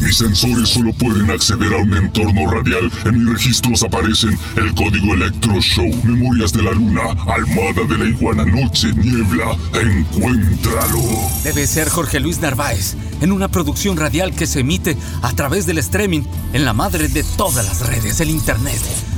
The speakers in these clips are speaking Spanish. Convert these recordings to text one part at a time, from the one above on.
Mis sensores solo pueden acceder a un entorno radial. En mis registros aparecen el código Electro Show, Memorias de la Luna, Almada de la Iguana, Noche, Niebla. Encuéntralo. Debe ser Jorge Luis Narváez, en una producción radial que se emite a través del streaming en la madre de todas las redes, el Internet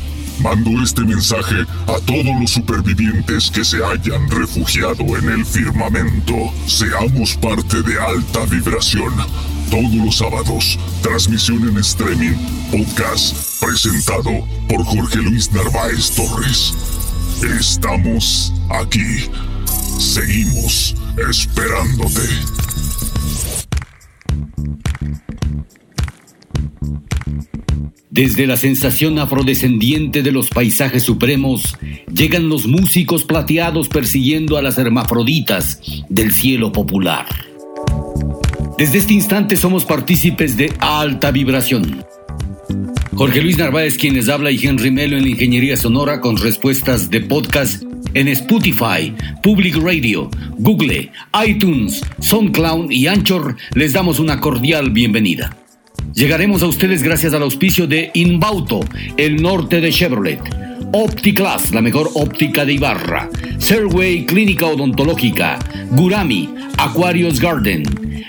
Mando este mensaje a todos los supervivientes que se hayan refugiado en el firmamento. Seamos parte de alta vibración. Todos los sábados, transmisión en streaming, podcast, presentado por Jorge Luis Narváez Torres. Estamos aquí. Seguimos esperándote. Desde la sensación afrodescendiente de los paisajes supremos, llegan los músicos plateados persiguiendo a las hermafroditas del cielo popular. Desde este instante somos partícipes de alta vibración. Jorge Luis Narváez quien les habla y Henry Melo en la Ingeniería Sonora con respuestas de podcast en Spotify, Public Radio, Google, iTunes, SoundCloud y Anchor les damos una cordial bienvenida. Llegaremos a ustedes gracias al auspicio de Inbauto, el norte de Chevrolet. OptiClass, la mejor óptica de Ibarra. Serway Clínica Odontológica. Gurami, Aquarius Garden.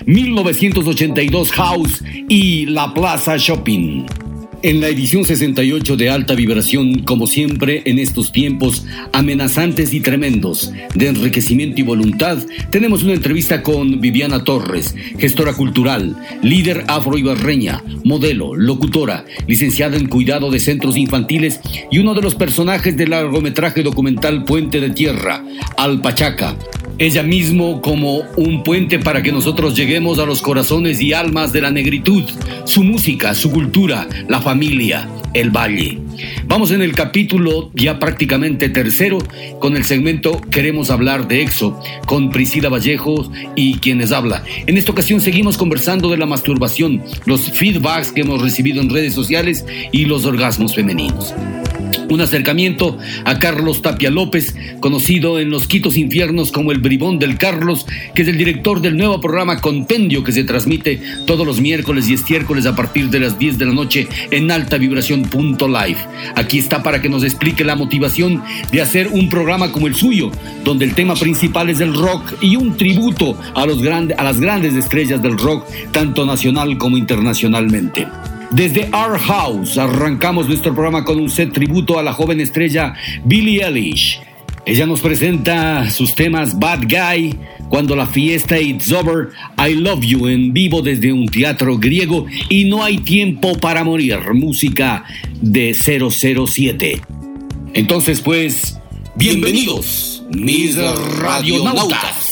1982 House y La Plaza Shopping. En la edición 68 de Alta Vibración, como siempre en estos tiempos amenazantes y tremendos de enriquecimiento y voluntad, tenemos una entrevista con Viviana Torres, gestora cultural, líder afroibarreña, modelo, locutora, licenciada en cuidado de centros infantiles y uno de los personajes del largometraje documental Puente de Tierra, Alpachaca, ella mismo como un puente para que nosotros lleguemos a los corazones y almas de la negritud, su música, su cultura, la familia, el valle. Vamos en el capítulo ya prácticamente tercero con el segmento Queremos hablar de EXO con Priscila Vallejo y quienes habla. En esta ocasión seguimos conversando de la masturbación, los feedbacks que hemos recibido en redes sociales y los orgasmos femeninos un acercamiento a Carlos Tapia López, conocido en los Quitos Infiernos como el Bribón del Carlos, que es el director del nuevo programa Compendio que se transmite todos los miércoles y estiércoles a partir de las 10 de la noche en alta vibración.live. Aquí está para que nos explique la motivación de hacer un programa como el suyo, donde el tema principal es el rock y un tributo a, los a las grandes estrellas del rock, tanto nacional como internacionalmente. Desde Our House arrancamos nuestro programa con un set tributo a la joven estrella Billie Eilish. Ella nos presenta sus temas Bad Guy, Cuando la fiesta it's over, I Love You en vivo desde un teatro griego y No hay tiempo para morir, música de 007. Entonces pues, bienvenidos, mis radionautas.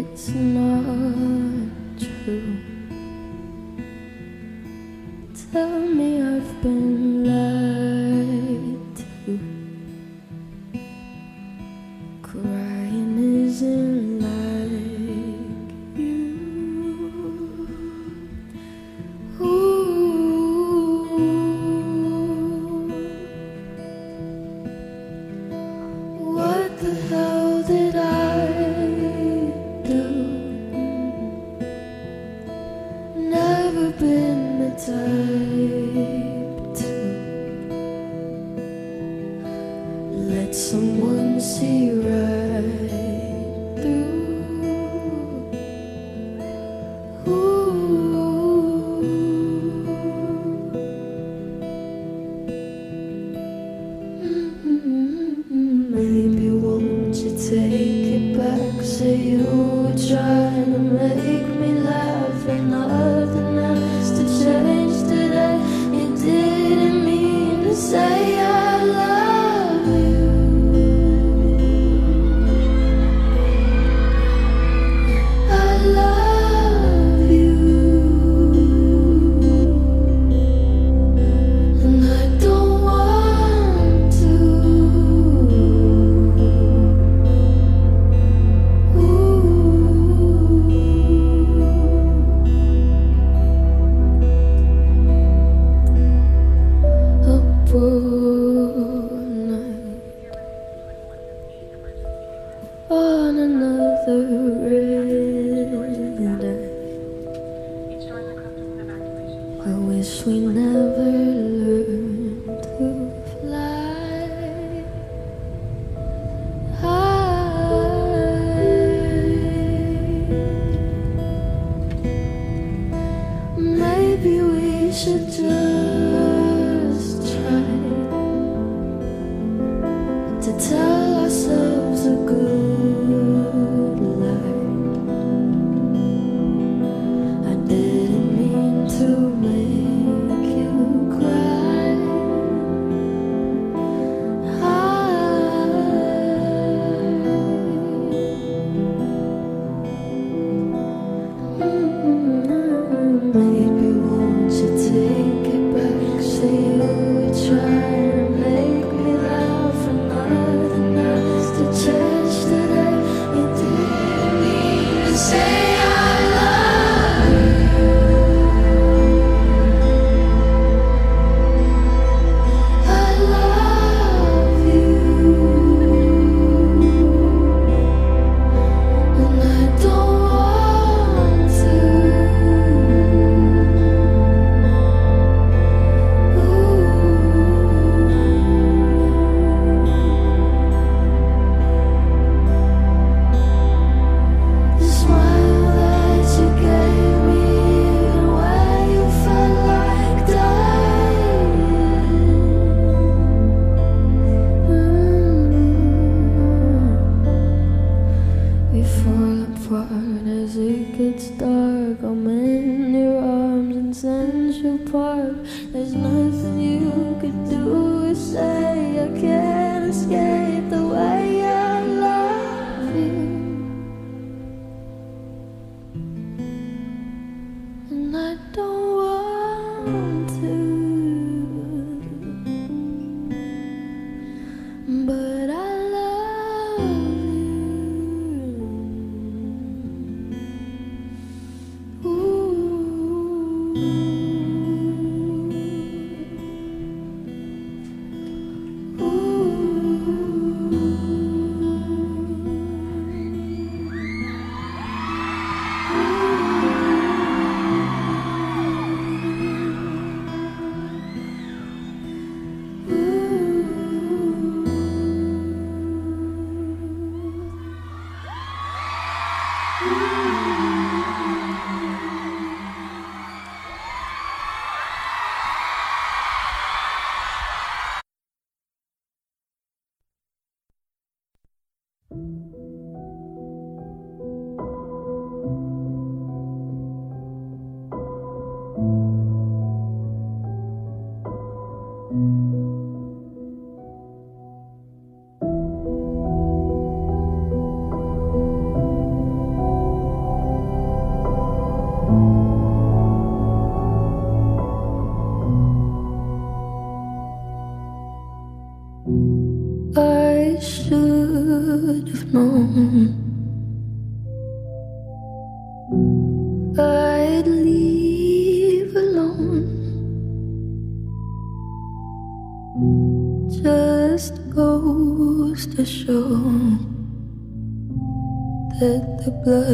it's not work. I'm in your arms in Central Park. There's nothing you could do or say. I can't escape.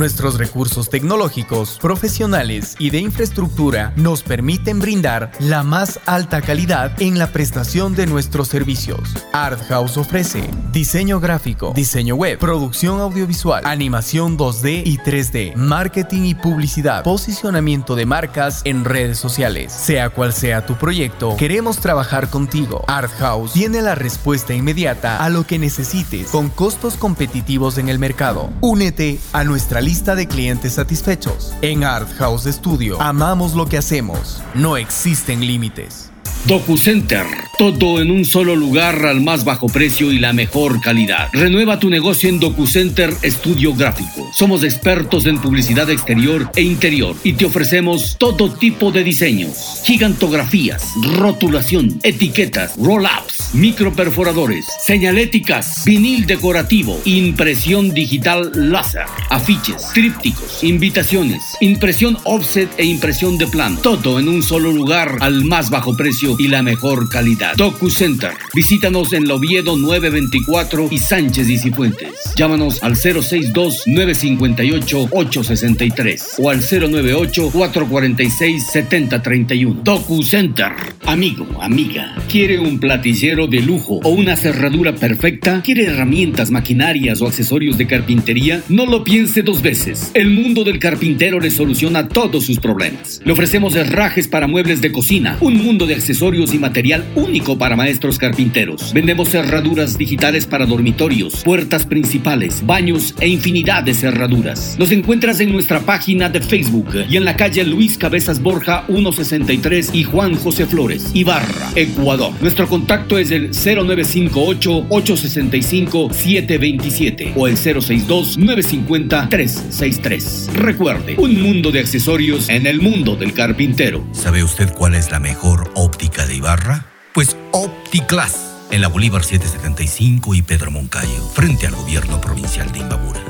Nuestros recursos tecnológicos, profesionales y de infraestructura nos permiten brindar la más alta calidad en la prestación de nuestros servicios. Art House ofrece diseño gráfico, diseño web, producción audiovisual, animación 2D y 3D, marketing y publicidad, posicionamiento de marcas en redes sociales. Sea cual sea tu proyecto, queremos trabajar contigo. Art House tiene la respuesta inmediata a lo que necesites con costos competitivos en el mercado. Únete a nuestra lista de clientes satisfechos. En Art House Studio amamos lo que hacemos. No existen límites. DocuCenter, todo en un solo lugar al más bajo precio y la mejor calidad. Renueva tu negocio en DocuCenter Estudio Gráfico. Somos expertos en publicidad exterior e interior y te ofrecemos todo tipo de diseños, gigantografías, rotulación, etiquetas, roll-ups, microperforadores, señaléticas, vinil decorativo, impresión digital láser, afiches, trípticos, invitaciones, impresión offset e impresión de plano. Todo en un solo lugar al más bajo precio y la mejor calidad. DocuCenter. Visítanos en Loviedo 924 y Sánchez y Cifuentes. Llámanos al 062-958-863 o al 098-446-7031. DocuCenter. Amigo, amiga, ¿quiere un platicero de lujo o una cerradura perfecta? ¿Quiere herramientas, maquinarias o accesorios de carpintería? No lo piense dos veces. El mundo del carpintero le soluciona todos sus problemas. Le ofrecemos herrajes para muebles de cocina, un mundo de accesorios y material único para maestros carpinteros. Vendemos cerraduras digitales para dormitorios, puertas principales, baños e infinidad de cerraduras. Nos encuentras en nuestra página de Facebook y en la calle Luis Cabezas Borja 163 y Juan José Flores, Ibarra, Ecuador. Nuestro contacto es el 0958-865-727 o el 062-950-363. Recuerde, un mundo de accesorios en el mundo del carpintero. ¿Sabe usted cuál es la mejor óptica de Ibarra? Pues OptiClass, en la Bolívar 775 y Pedro Moncayo, frente al gobierno provincial de Imbabura.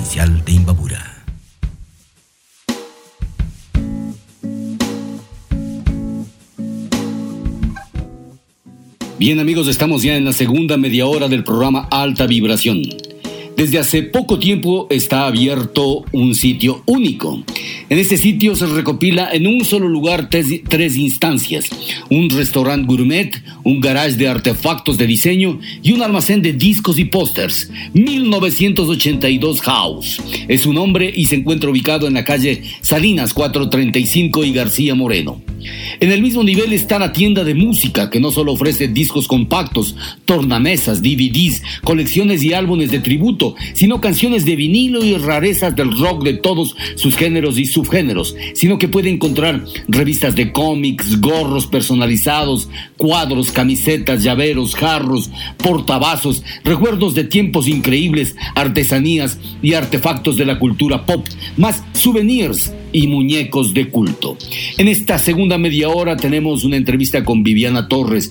de Imbabura. Bien amigos, estamos ya en la segunda media hora del programa Alta Vibración. Desde hace poco tiempo está abierto un sitio único. En este sitio se recopila en un solo lugar tres, instancias. Un restaurante gourmet, un garage de artefactos de diseño y un almacén de discos y pósters. 1982 House. Es su nombre y se encuentra ubicado en la calle Salinas 435 y García Moreno. En el mismo nivel está la tienda de música que no solo ofrece discos compactos, tornamesas, DVDs, colecciones y álbumes de tributo, sino canciones de vinilo y rarezas del rock de todos sus géneros y subgéneros, sino que puede encontrar revistas de cómics, gorros personalizados, cuadros, camisetas, llaveros, jarros, portavasos, recuerdos de tiempos increíbles, artesanías y artefactos de la cultura pop, más souvenirs y muñecos de culto. En esta segunda media hora tenemos una entrevista con Viviana Torres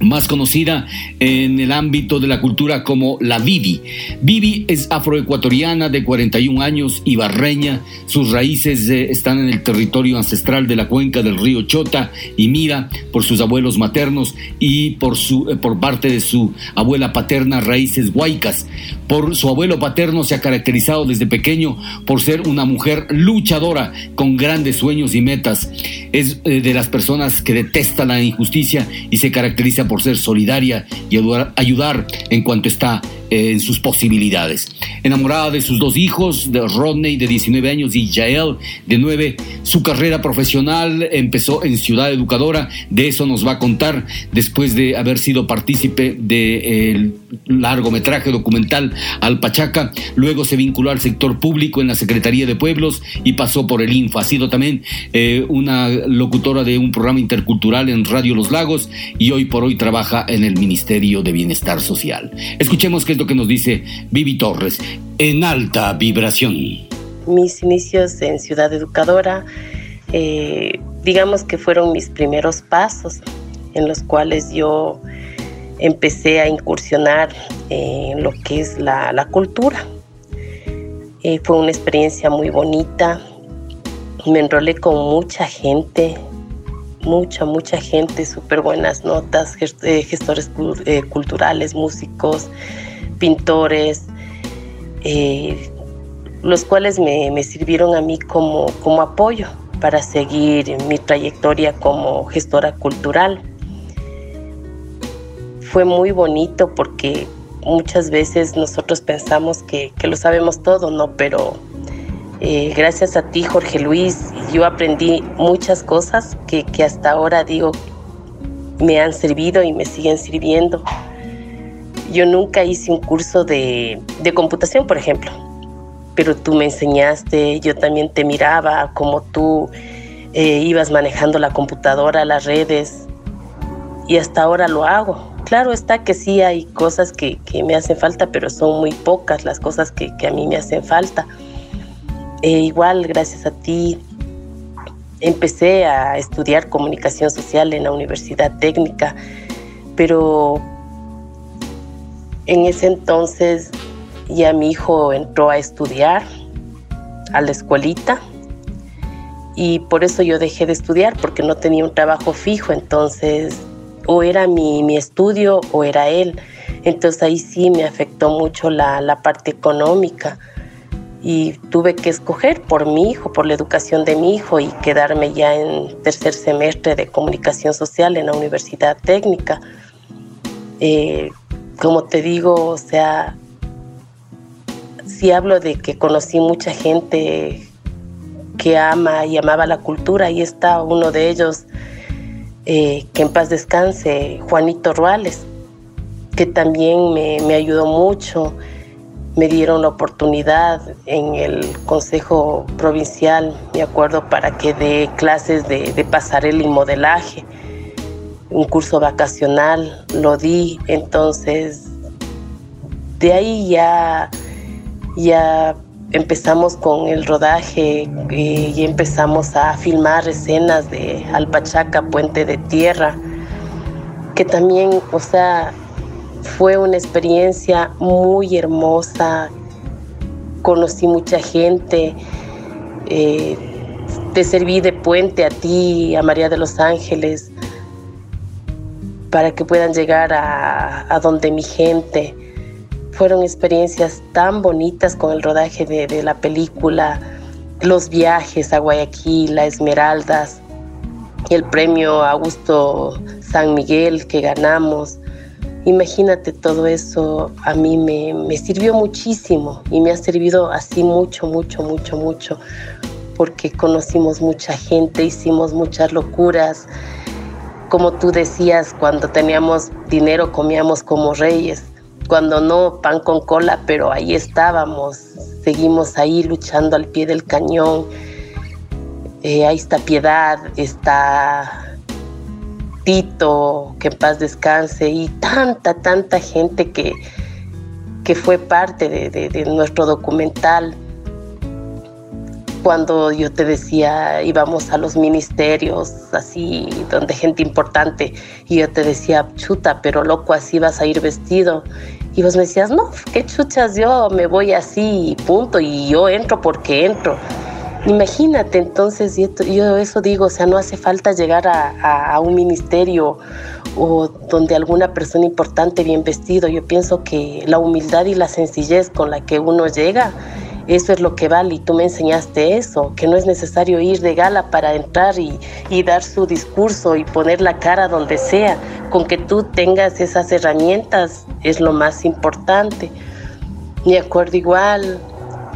más conocida en el ámbito de la cultura como la Vivi. Vivi es afroecuatoriana de 41 años y barreña. Sus raíces eh, están en el territorio ancestral de la cuenca del río Chota y Mira por sus abuelos maternos y por, su, eh, por parte de su abuela paterna raíces huaycas. Por su abuelo paterno se ha caracterizado desde pequeño por ser una mujer luchadora con grandes sueños y metas. Es eh, de las personas que detesta la injusticia y se caracteriza por ser solidaria y ayudar, en cuanto está eh, en sus posibilidades. Enamorada de sus dos hijos, de Rodney de 19 años y Jael de 9, su carrera profesional empezó en Ciudad Educadora, de eso nos va a contar después de haber sido partícipe del largometraje documental Alpachaca, luego se vinculó al sector público en la Secretaría de Pueblos y pasó por el Infa. Ha sido también eh, una locutora de un programa intercultural en Radio Los Lagos y hoy por hoy trabaja en el Ministerio de Bienestar Social. Escuchemos qué es lo que nos dice Vivi Torres en alta vibración. Mis inicios en Ciudad Educadora, eh, digamos que fueron mis primeros pasos en los cuales yo empecé a incursionar en lo que es la, la cultura. Eh, fue una experiencia muy bonita. Me enrolé con mucha gente, mucha, mucha gente, súper buenas notas, eh, gestores eh, culturales, músicos, pintores, los cuales me, me, sirvieron a mí como, como apoyo para seguir mi trayectoria como gestora cultural fue muy bonito porque muchas veces nosotros pensamos que, que lo sabemos todo, ¿no? Pero eh, gracias a ti, Jorge Luis, yo aprendí muchas cosas que, que hasta ahora digo me han servido y me siguen sirviendo. Yo nunca hice un curso de, de computación, por ejemplo, pero tú me enseñaste, yo también te miraba como tú eh, ibas manejando la computadora, las redes, y hasta ahora lo hago. Claro está que sí hay cosas que, que me hacen falta, pero son muy pocas las cosas que, que a mí me hacen falta. E igual, gracias a ti, empecé a estudiar comunicación social en la Universidad Técnica, pero en ese entonces ya mi hijo entró a estudiar a la escuelita y por eso yo dejé de estudiar porque no tenía un trabajo fijo, entonces o era mi, mi estudio o era él. Entonces ahí sí me afectó mucho la, la parte económica y tuve que escoger por mi hijo, por la educación de mi hijo y quedarme ya en tercer semestre de comunicación social en la Universidad Técnica. Eh, como te digo, o sea, sí hablo de que conocí mucha gente que ama y amaba la cultura, ahí está uno de ellos, eh, que en paz descanse, Juanito Ruales, que también me, me, ayudó mucho. Me dieron la oportunidad en el Consejo Provincial, me acuerdo, para que dé clases de, de pasarela y modelaje. Un curso vacacional lo di, entonces de ahí ya, ya empezamos con el rodaje eh, y empezamos a filmar escenas de Alpachaca, Puente de Tierra, que también, o sea, fue una experiencia muy hermosa. Conocí mucha gente, eh, te serví de puente a ti, a María de los Ángeles, para que puedan llegar a, a donde mi gente fueron experiencias tan bonitas con el rodaje de, de la película, los viajes a Guayaquil, a Esmeraldas, el premio Augusto San Miguel que ganamos. Imagínate todo eso, a mí me, me, sirvió muchísimo y me ha servido así mucho, mucho, mucho, mucho, porque conocimos mucha gente, hicimos muchas locuras. Como tú decías, cuando teníamos dinero comíamos como reyes cuando no pan con cola, pero ahí estábamos, seguimos ahí luchando al pie del cañón. Eh, ahí está Piedad, está Tito, que en paz descanse, y tanta, tanta gente que, que fue parte de, nuestro documental. Cuando yo te decía, íbamos a los ministerios, así, donde gente importante, y yo te decía, chuta, pero loco, así vas a ir vestido. Y vos me decías, no, qué chuchas, yo me voy así punto, y yo entro porque entro. Imagínate, entonces, yo eso digo, o sea, no hace falta llegar a, a, a, un ministerio o donde alguna persona importante bien vestido. Yo pienso que la humildad y la sencillez con la que uno llega Eso es lo que vale y tú me enseñaste eso, que no es necesario ir de gala para entrar y, y dar su discurso y poner la cara donde sea. Con que tú tengas esas herramientas es lo más importante. Me acuerdo igual,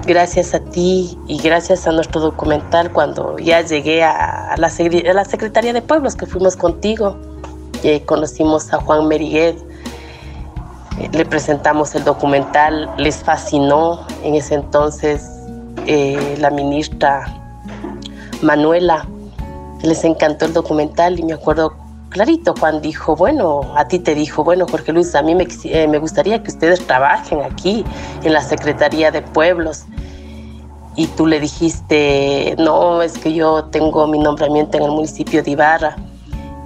gracias a ti y gracias a nuestro documental cuando ya llegué a la, a la Secretaría de Pueblos que fuimos contigo, y conocimos a Juan Meriguet le presentamos el documental, les fascinó en ese entonces eh, la ministra Manuela, les encantó el documental y me acuerdo clarito Juan dijo, bueno, a ti te dijo, bueno Jorge Luis, a mí me, eh, me gustaría que ustedes trabajen aquí en la Secretaría de Pueblos. Y tú le dijiste, no, es que yo tengo mi nombramiento en el municipio de Ibarra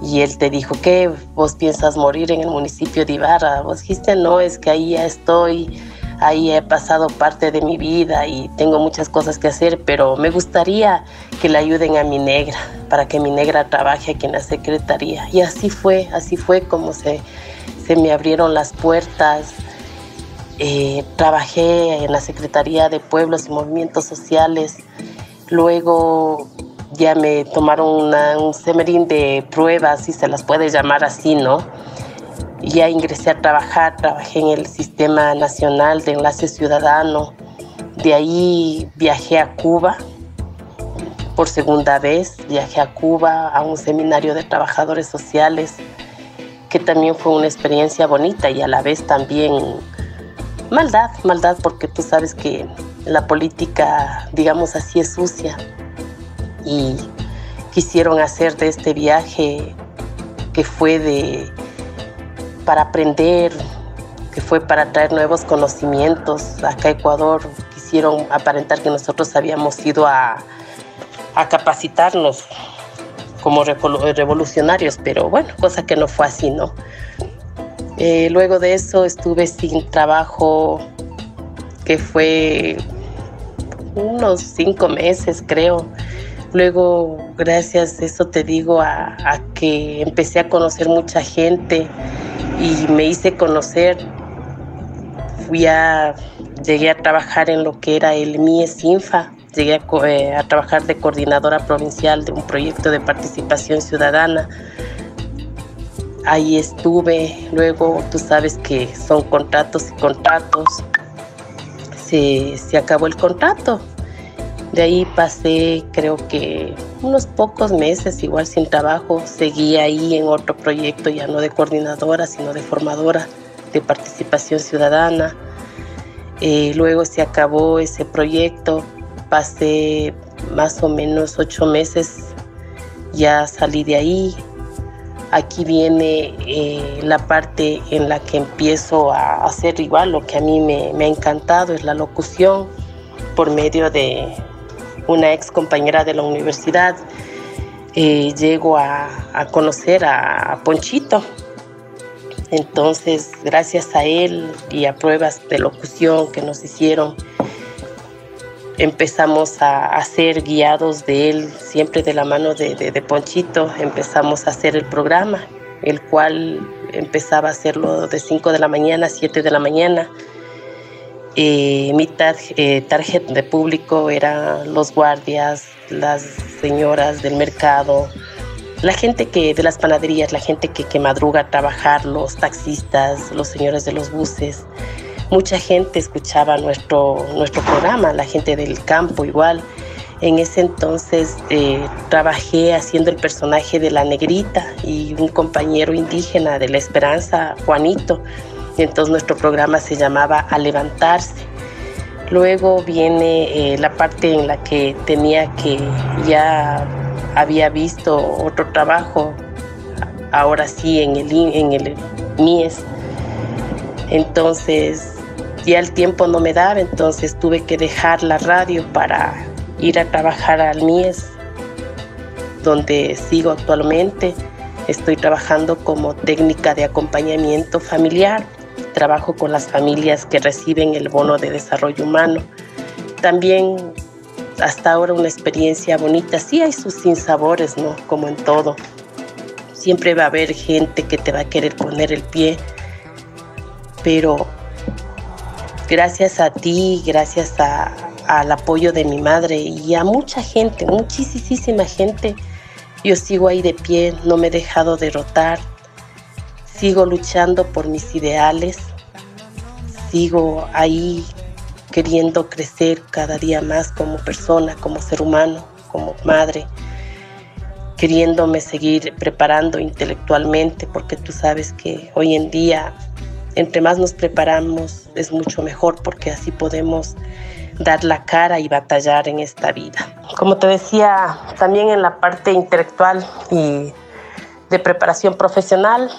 y él te dijo, ¿qué? ¿Vos piensas morir en el municipio de Ibarra? Vos dijiste, no, es que ahí ya estoy, ahí he pasado parte de mi vida y tengo muchas cosas que hacer, pero me gustaría que le ayuden a mi negra, para que mi negra trabaje aquí en la secretaría. Y así fue, así fue como se, se me abrieron las puertas. Eh, trabajé en la Secretaría de Pueblos y Movimientos Sociales. Luego ya me tomaron un semerín de pruebas, si se las puede llamar así, ¿no? Ya ingresé a trabajar, trabajé en el Sistema Nacional de Enlace Ciudadano. De ahí viajé a Cuba por segunda vez, viajé a Cuba a un seminario de trabajadores sociales, que también fue una experiencia bonita y a la vez también maldad, maldad porque tú sabes que la política, digamos así, es sucia y quisieron hacer de este viaje que fue de para aprender, que fue para traer nuevos conocimientos acá a Ecuador. Quisieron aparentar que nosotros habíamos ido a, a capacitarnos como revolucionarios, pero bueno, cosa que no fue así, ¿no? Eh, luego de eso estuve sin trabajo, que fue unos cinco meses, creo. Luego, gracias, eso te digo, a, que empecé a conocer mucha gente y me hice conocer, fui a, llegué a trabajar en lo que era el MIES INFA, llegué a, eh, trabajar de coordinadora provincial de un proyecto de participación ciudadana. Ahí estuve, luego tú sabes que son contratos y contratos. Se, se acabó el contrato, de ahí pasé creo que unos pocos meses igual sin trabajo. Seguí ahí en otro proyecto ya no de coordinadora, sino de formadora de participación ciudadana. Eh, luego se acabó ese proyecto. Pasé más o menos ocho meses. Ya salí de ahí. Aquí viene eh, la parte en la que empiezo a hacer igual lo que a mí me, me ha encantado, es la locución por medio de, una ex compañera de la universidad, eh, llego a, conocer a, Ponchito. Entonces, gracias a él y a pruebas de locución que nos hicieron, empezamos a, ser guiados de él, siempre de la mano de, de, Ponchito, empezamos a hacer el programa, el cual empezaba a hacerlo de 5 de la mañana a 7 de la mañana eh, mi eh, tarjeta de público eran los guardias, las señoras del mercado, la gente que de las panaderías, la gente que, que madruga a trabajar, los taxistas, los señores de los buses. Mucha gente escuchaba nuestro, nuestro programa, la gente del campo igual. En ese entonces eh, trabajé haciendo el personaje de la negrita y un compañero indígena de la Esperanza, Juanito entonces nuestro programa se llamaba A Levantarse. Luego viene eh, la parte en la que tenía que ya había visto otro trabajo, ahora sí en el, en el MIES. Entonces ya el tiempo no me daba, entonces tuve que dejar la radio para ir a trabajar al MIES, donde sigo actualmente. Estoy trabajando como técnica de acompañamiento familiar trabajo con las familias que reciben el bono de desarrollo humano. También hasta ahora una experiencia bonita. Sí hay sus sinsabores, ¿no? Como en todo. Siempre va a haber gente que te va a querer poner el pie, pero gracias a ti, gracias al apoyo de mi madre y a mucha gente, muchísima gente. Yo sigo ahí de pie, no me he dejado derrotar, sigo luchando por mis ideales, sigo ahí queriendo crecer cada día más como persona, como ser humano, como madre, queriéndome seguir preparando intelectualmente, porque tú sabes que hoy en día, entre más nos preparamos, es mucho mejor, porque así podemos dar la cara y batallar en esta vida. Como te decía, también en la parte intelectual y de preparación profesional,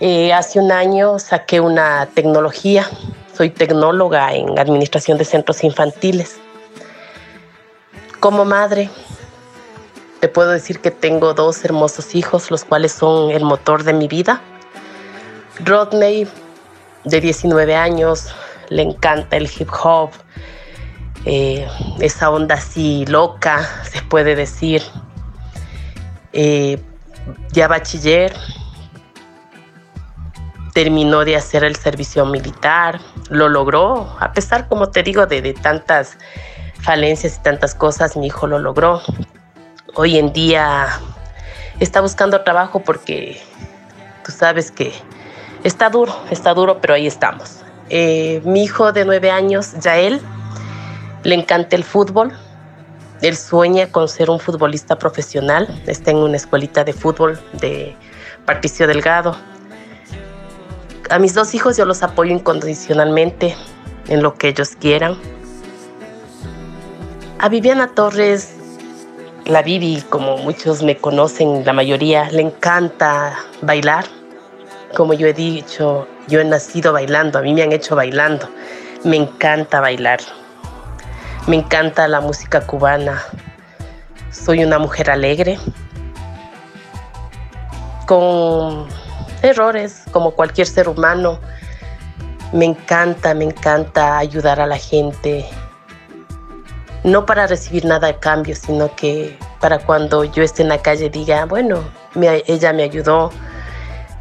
eh, hace un año saqué una tecnología, soy tecnóloga en administración de centros infantiles. Como madre, te puedo decir que tengo dos hermosos hijos, los cuales son el motor de mi vida. Rodney, de 19 años, le encanta el hip hop, eh, esa onda así loca, se puede decir. Eh, ya bachiller, terminó de hacer el servicio militar, lo logró, a pesar, como te digo, de, tantas falencias y tantas cosas, mi hijo lo logró. Hoy en día está buscando trabajo porque tú sabes que está duro, está duro, pero ahí estamos. Eh, mi hijo de nueve años, Yael, le encanta el fútbol. Él sueña con ser un futbolista profesional. Está en una escuelita de fútbol de Patricio Delgado. A mis dos hijos yo los apoyo incondicionalmente en lo que ellos quieran. A Viviana Torres, la Vivi, como muchos me conocen, la mayoría, le encanta bailar. Como yo he dicho, yo he nacido bailando, a mí me han hecho bailando. Me encanta bailar. Me encanta la música cubana. Soy una mujer alegre, con errores como cualquier ser humano. Me encanta, me encanta ayudar a la gente. No para recibir nada a cambio, sino que para cuando yo esté en la calle diga, bueno, ella me ayudó.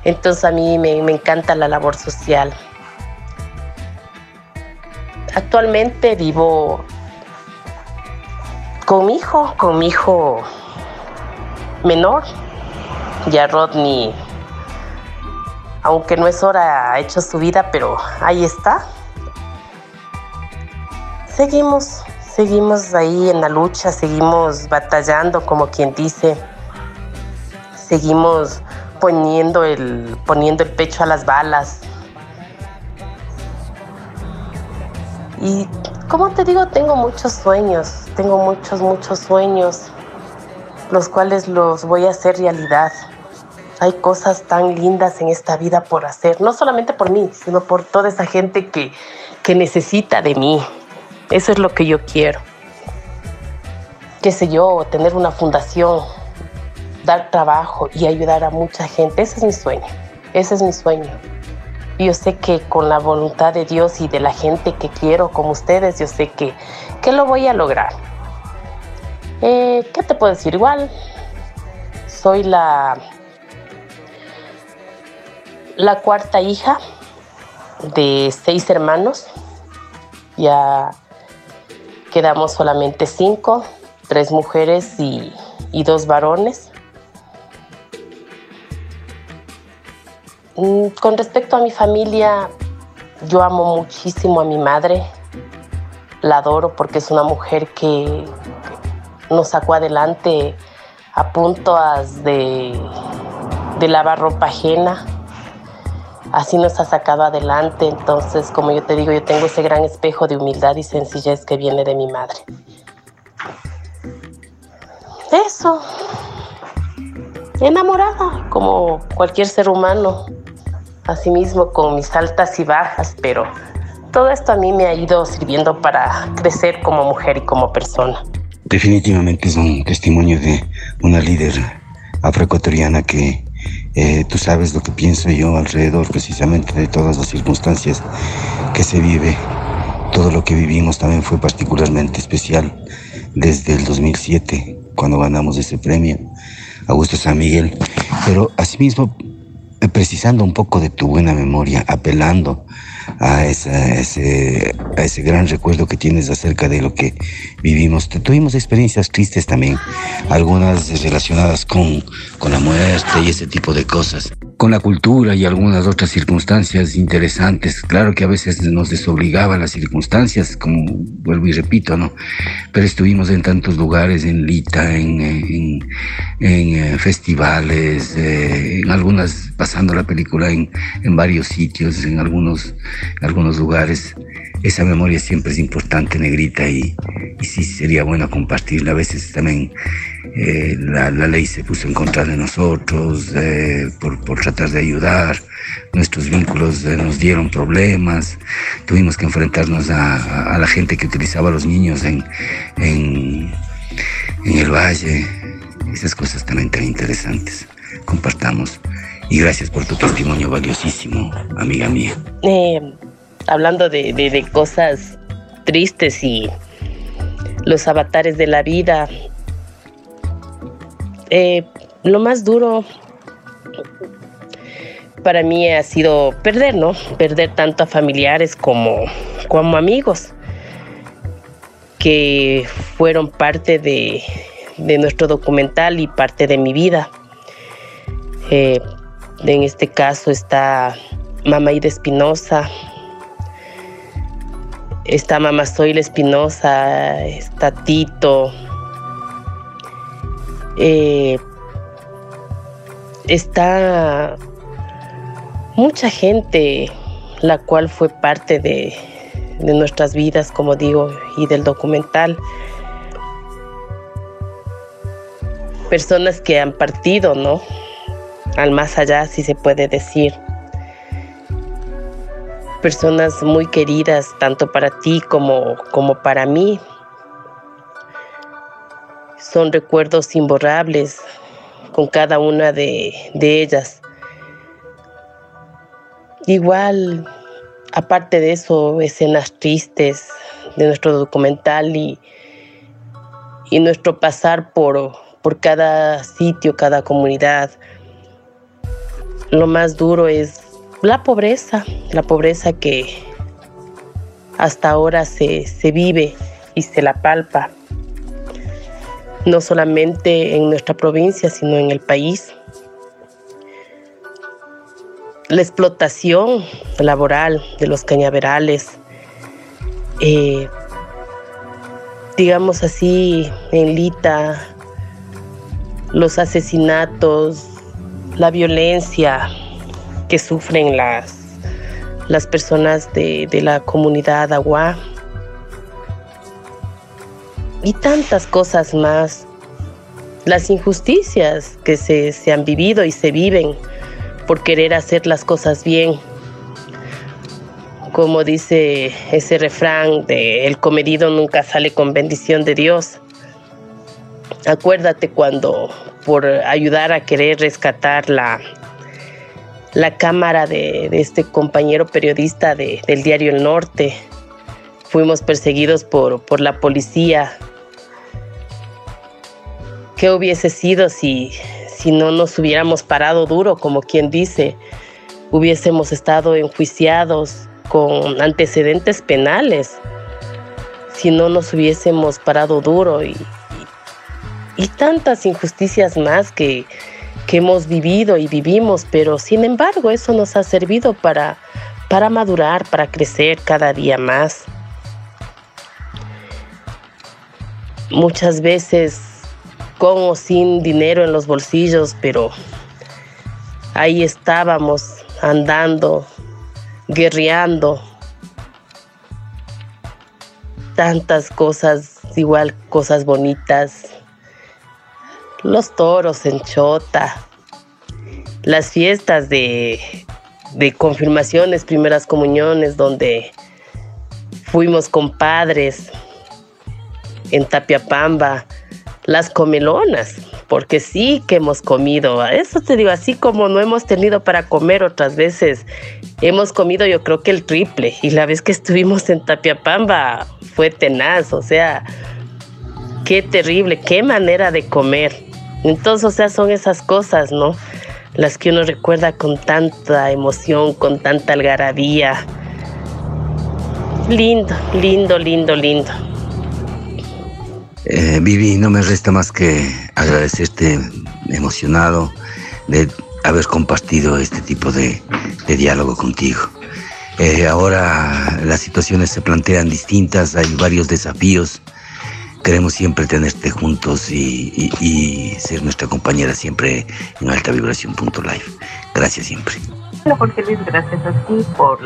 Entonces a mí me, me encanta la labor social. Actualmente vivo con mi hijo, con mi hijo menor. Ya Rodney, aunque no es hora, ha hecho su vida, pero ahí está. Seguimos, seguimos ahí en la lucha, seguimos batallando, como quien dice. Seguimos poniendo el, poniendo el pecho a las balas. Y como te digo, tengo muchos sueños, tengo muchos, muchos sueños, los cuales los voy a hacer realidad. Hay cosas tan lindas en esta vida por hacer, no solamente por mí, sino por toda esa gente que, que necesita de mí. Eso es lo que yo quiero. Qué sé yo, tener una fundación, dar trabajo y ayudar a mucha gente. Ese es mi sueño. Ese es mi sueño. Yo sé que con la voluntad de Dios y de la gente que quiero, como ustedes, yo sé que, que lo voy a lograr. Eh, ¿Qué te puedo decir? Igual, soy la, la cuarta hija de seis hermanos. Ya quedamos solamente cinco, tres mujeres y, dos varones. Mm, Con respecto a mi familia, yo amo muchísimo a mi madre. La adoro porque es una mujer que nos sacó adelante a puntos de, de lavar ropa ajena. Así nos ha sacado adelante. Entonces, como yo te digo, yo tengo ese gran espejo de humildad y sencillez que viene de mi madre. Eso. Enamorada, como cualquier ser humano asimismo con mis altas y bajas, pero todo esto a mí me ha ido sirviendo para crecer como mujer y como persona. Definitivamente es un testimonio de una líder afroecuatoriana que eh, tú sabes lo que pienso yo alrededor precisamente de todas las circunstancias que se vive. Todo lo que vivimos también fue particularmente especial desde el 2007, cuando ganamos ese premio, Augusto San Miguel. Pero asimismo, precisando un poco de tu buena memoria, apelando a, ese, a ese gran recuerdo que tienes acerca de lo que vivimos. Tu- Tuvimos experiencias tristes también, algunas relacionadas con, con la muerte y ese tipo de cosas. Con la cultura y algunas otras circunstancias interesantes. Claro que a veces nos desobligaban las circunstancias, como vuelvo y repito, ¿no? Pero estuvimos en tantos lugares, en Lita, en, en, en, eh, festivales, eh, en algunas, pasando la película en, en varios sitios, en algunos, en algunos lugares. Esa memoria siempre es importante, negrita, y, y sí sería bueno compartirla. A veces también eh, la, la ley se puso en contra de nosotros eh, por, por tratar de ayudar. Nuestros vínculos eh, nos dieron problemas. Tuvimos que enfrentarnos a, la gente que utilizaba a los niños en, en, el valle. Esas cosas también tan interesantes. Compartamos. Y gracias por tu testimonio valiosísimo, amiga mía. Eh, hablando de, de- de cosas tristes y los avatares de la vida, eh, lo más duro para mí ha sido perder, ¿no? Perder tanto a familiares como, como amigos que fueron parte de, de nuestro documental y parte de mi vida. Eh, en este caso está Mamá Ida Espinosa, está Mamá Zoila Espinosa, está Tito, eh, está mucha gente la cual fue parte de, de nuestras vidas, como digo, y del documental. Personas que han partido, ¿no? Al más allá, si se puede decir. Personas muy queridas, tanto para ti como, como para mí. Son recuerdos imborrables con cada una de, de ellas. Igual, aparte de eso, escenas tristes de nuestro documental y, y nuestro pasar por, por cada sitio, cada comunidad. Lo más duro es la pobreza, la pobreza que hasta ahora se, se vive y se la palpa, no solamente en nuestra provincia, sino en el país la explotación laboral de los cañaverales, eh, digamos así, en Lita, los asesinatos, la violencia que sufren las, las personas de, de la comunidad agua y tantas cosas más, las injusticias que se, se han vivido y se viven por querer hacer las cosas bien. Como dice ese refrán de el comedido nunca sale con bendición de Dios. Acuérdate cuando por ayudar a querer rescatar la, la cámara de, de este compañero periodista de- del diario El Norte, fuimos perseguidos por, por la policía. ¿Qué hubiese sido si, si no nos hubiéramos parado duro, como quien dice? Hubiésemos estado enjuiciados con antecedentes penales, si no nos hubiésemos parado duro y, y tantas injusticias más que, que hemos vivido y vivimos, pero sin embargo eso nos ha servido para, para madurar, para crecer cada día más. Muchas veces con o sin dinero en los bolsillos, pero ahí estábamos andando, guerreando. Tantas cosas, igual cosas bonitas. Los toros en Chota, las fiestas de, de confirmaciones, primeras comuniones, donde fuimos compadres en Tapiapamba, las comelonas, porque sí que hemos comido. Eso te digo, así como no hemos tenido para comer otras veces, hemos comido yo creo que el triple. Y la vez que estuvimos en Tapiapamba fue tenaz, o sea, qué terrible, qué manera de comer. Entonces, o sea, son esas cosas, ¿no? Las que uno recuerda con tanta emoción, con tanta algarabía. Lindo, lindo, lindo, lindo. Eh, Vivi, no me resta más que agradecerte emocionado de haber compartido este tipo de, diálogo contigo. Eh, ahora las situaciones se plantean distintas, hay varios desafíos. Queremos siempre tenerte juntos y, ser nuestra compañera siempre en alta vibración.live. Gracias siempre. Bueno, Jorge Luis, gracias a ti por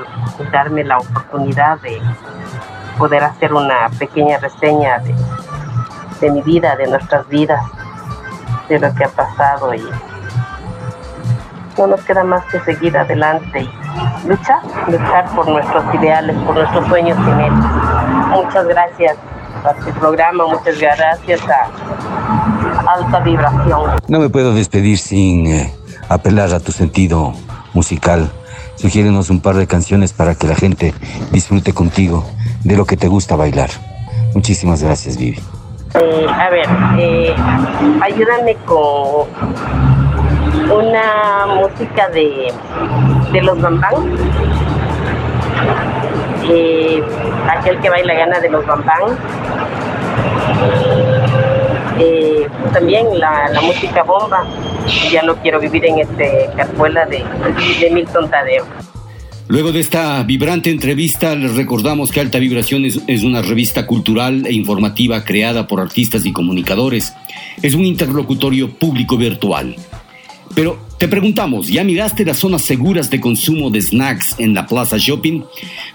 darme la oportunidad de poder hacer una pequeña reseña de, de mi vida, de nuestras vidas, de lo que ha pasado y no nos queda más que seguir adelante y luchar, luchar por nuestros ideales, por nuestros sueños y metas. Muchas gracias a tu programa, muchas gracias a Alta Vibración. No me puedo despedir sin eh, apelar a tu sentido musical. Sugiérenos un par de canciones para que la gente disfrute contigo de lo que te gusta bailar. Muchísimas gracias, Vivi. Eh, a ver, eh, ayúdame con una música de, de los Bambán. Eh, aquel que baila gana de los Bambán. Eh, también la, música bomba. Ya no quiero vivir en este carpuela de, de Milton Tadeo. Luego de esta vibrante entrevista, les recordamos que Alta Vibración es, una revista cultural e informativa creada por artistas y comunicadores. Es un interlocutorio público virtual. Pero te preguntamos, ¿ya miraste las zonas seguras de consumo de snacks en la Plaza Shopping?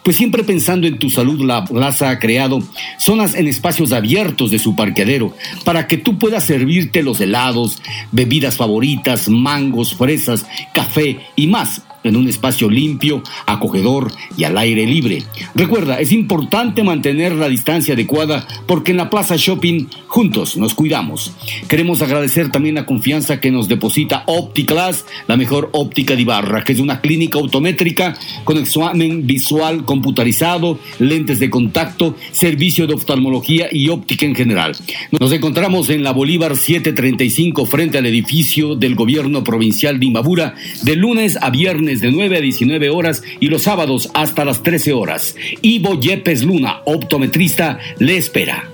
Pues siempre pensando en tu salud, la Plaza ha creado zonas en espacios abiertos de su parqueadero para que tú puedas servirte los helados, bebidas favoritas, mangos, fresas, café y más en un espacio limpio, acogedor y al aire libre. Recuerda, es importante mantener la distancia adecuada porque en la Plaza Shopping juntos nos cuidamos. Queremos agradecer también la confianza que nos deposita OptiClass, la mejor óptica de Ibarra, que es una clínica autométrica con examen visual computarizado, lentes de contacto, servicio de oftalmología y óptica en general. Nos encontramos en la Bolívar 735 frente al edificio del gobierno provincial de Imbabura de lunes a viernes de 9 a 19 horas y los sábados hasta las 13 horas. Ivo Yepes Luna, optometrista, le espera.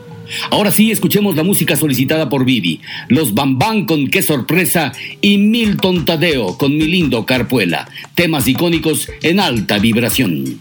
Ahora sí, escuchemos la música solicitada por Vivi. Los Bambán con Qué sorpresa y Milton Tadeo con Mi lindo Carpuela. Temas icónicos en alta vibración.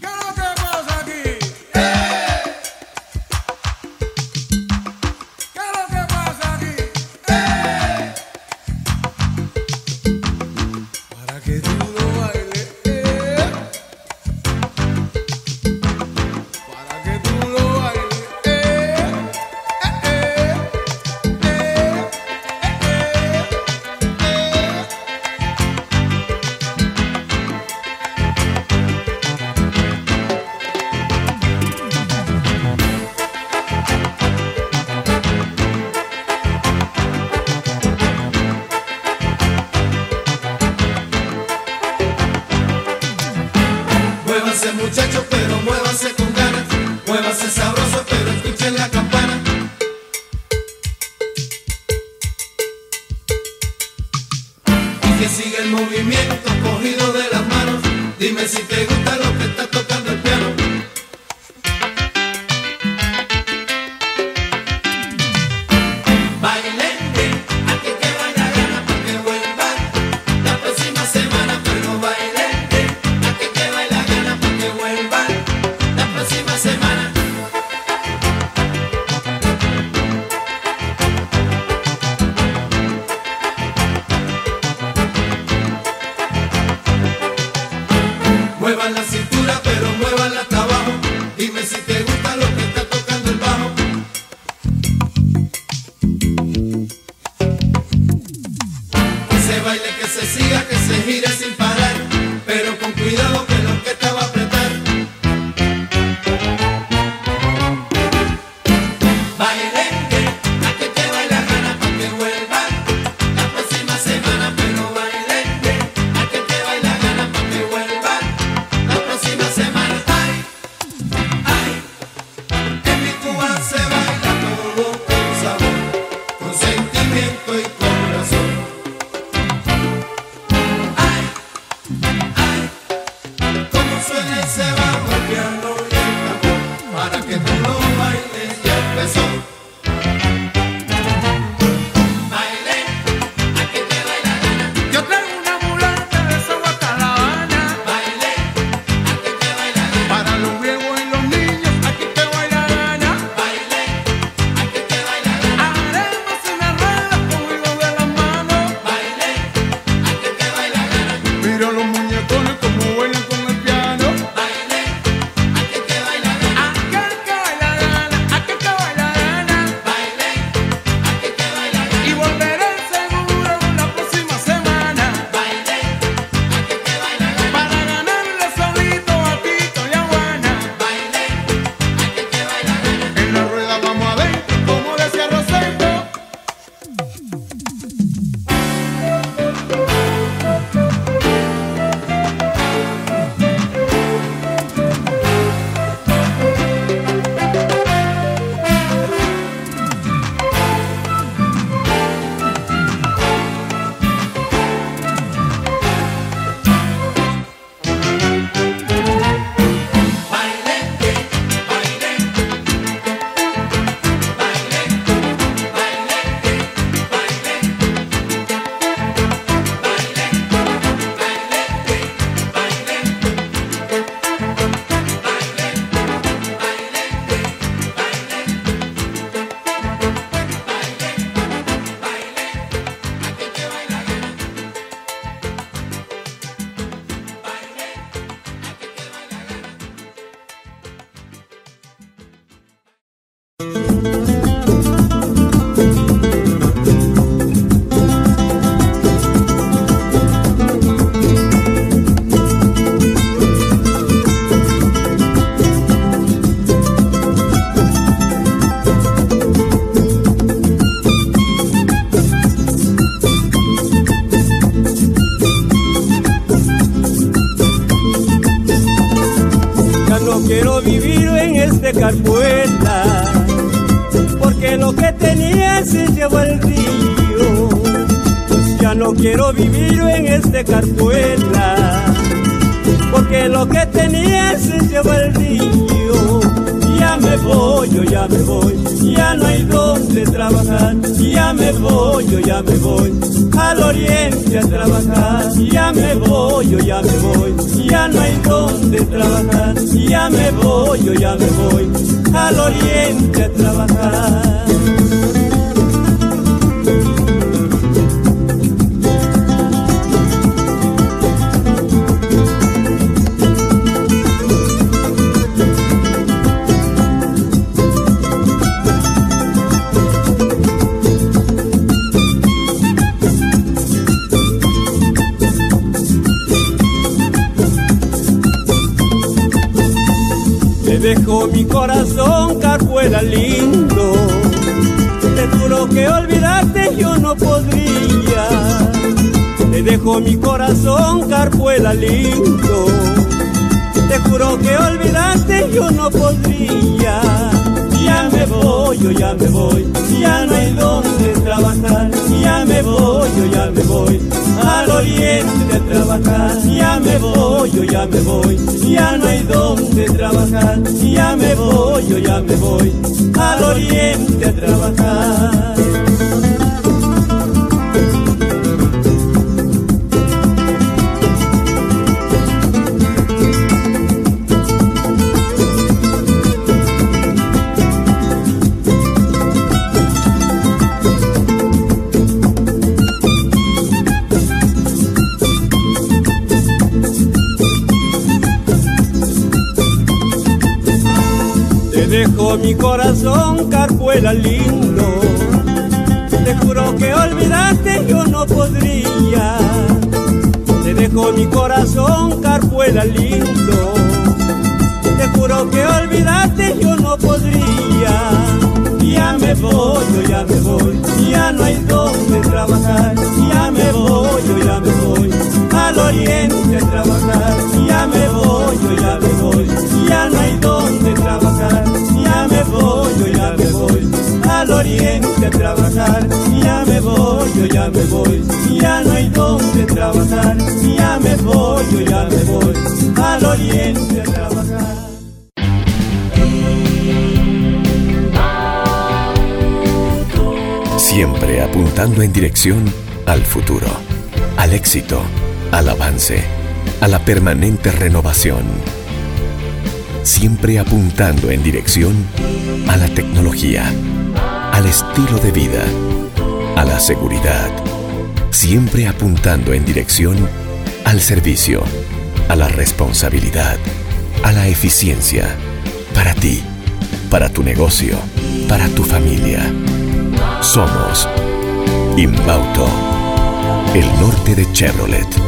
Me voy, al oriente a trabajar. Ya me voy, yo ya me voy, ya no hay donde trabajar. Ya me voy, yo ya me voy, al oriente a trabajar. Te juro que olvidarte yo no podría. Ya me voy, yo ya me voy, ya no hay donde trabajar. Ya me voy, yo ya me voy, al oriente a trabajar. Ya me voy, yo ya me voy, ya no hay donde trabajar. Ya me voy, yo ya me voy, al oriente a trabajar. Mi corazón, carpuela lindo. Te juro que olvidarte yo no podría. Te dejo mi corazón, carpuela lindo. Te juro que olvidarte yo no podría. Ya me voy, yo ya me voy, ya no hay donde trabajar. Ya me voy, yo ya me voy, al oriente a trabajar. A trabajar. Ya me voy, yo ya me voy, ya no hay donde trabajar. Ya me voy, yo ya me voy, al oriente a trabajar. Siempre apuntando en dirección al futuro, al éxito, al avance, a la permanente renovación. Siempre apuntando en dirección a la tecnología, al estilo de vida, a la seguridad. Siempre apuntando en dirección al servicio, a la responsabilidad, a la eficiencia. Para ti, para tu negocio, para tu familia. Somos Inbauto, el norte de Chevrolet.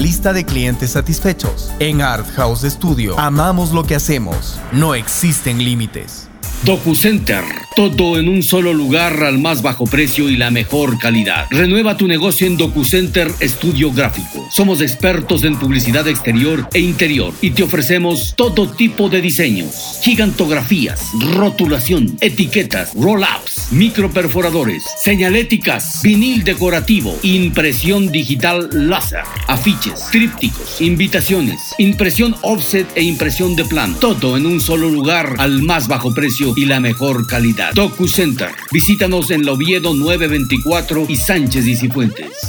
lista de clientes satisfechos. En Art House Studio amamos lo que hacemos. No existen límites. DocuCenter. Todo en un solo lugar al más bajo precio y la mejor calidad. Renueva tu negocio en DocuCenter Estudio Gráfico. Somos expertos en publicidad exterior e interior y te ofrecemos todo tipo de diseños. Gigantografías, rotulación, etiquetas, roll-ups, microperforadores, señaléticas, vinil decorativo, impresión digital láser, afiches, trípticos, invitaciones, impresión offset e impresión de plano. Todo en un solo lugar al más bajo precio y la mejor calidad. DocuCenter. Visítanos en la Oviedo 924 y Sánchez y.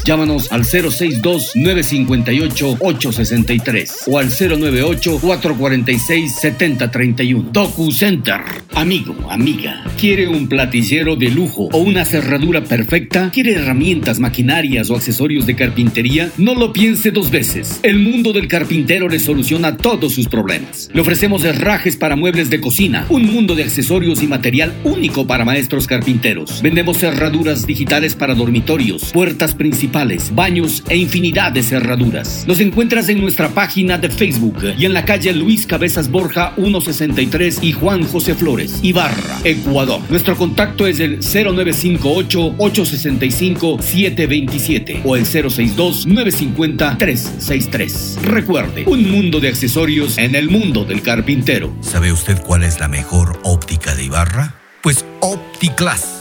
Llámanos al 062-958-863 o al 098-446-7031. DocuCenter. Amigo, amiga, ¿quiere un platillero de lujo o una cerradura perfecta? ¿Quiere herramientas, maquinarias o accesorios de carpintería? No lo piense dos veces. El mundo del carpintero le soluciona todos sus problemas. Le ofrecemos herrajes para muebles de cocina, un mundo de accesorios y material único para maestros carpinteros. Vendemos cerraduras digitales para dormitorios, puertas principales, baños e infinidad de cerraduras. Nos encuentras en nuestra página de Facebook y en la calle Luis Cabezas Borja 163 y Juan José Flores, Ibarra, Ecuador. Nuestro contacto es el 0958-865-727 o el 062-950-363. Recuerde, un mundo de accesorios en el mundo del carpintero. ¿Sabe usted cuál es la mejor óptica de Ibarra? Pues OptiClass,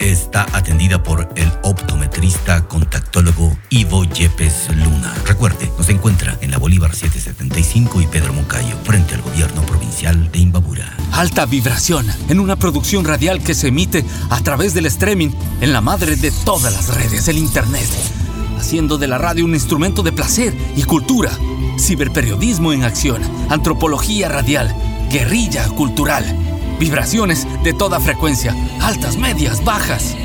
está atendida por el optometrista contactólogo Ivo Yepes Luna. Recuerde, nos encuentra en la Bolívar 775 y Pedro Moncayo, frente al gobierno provincial de Imbabura. Alta vibración en una producción radial que se emite a través del streaming en la madre de todas las redes, el Internet, haciendo de la radio un instrumento de placer y cultura, ciberperiodismo en acción, antropología radial, guerrilla cultural, vibraciones de toda frecuencia, altas, medias, bajas.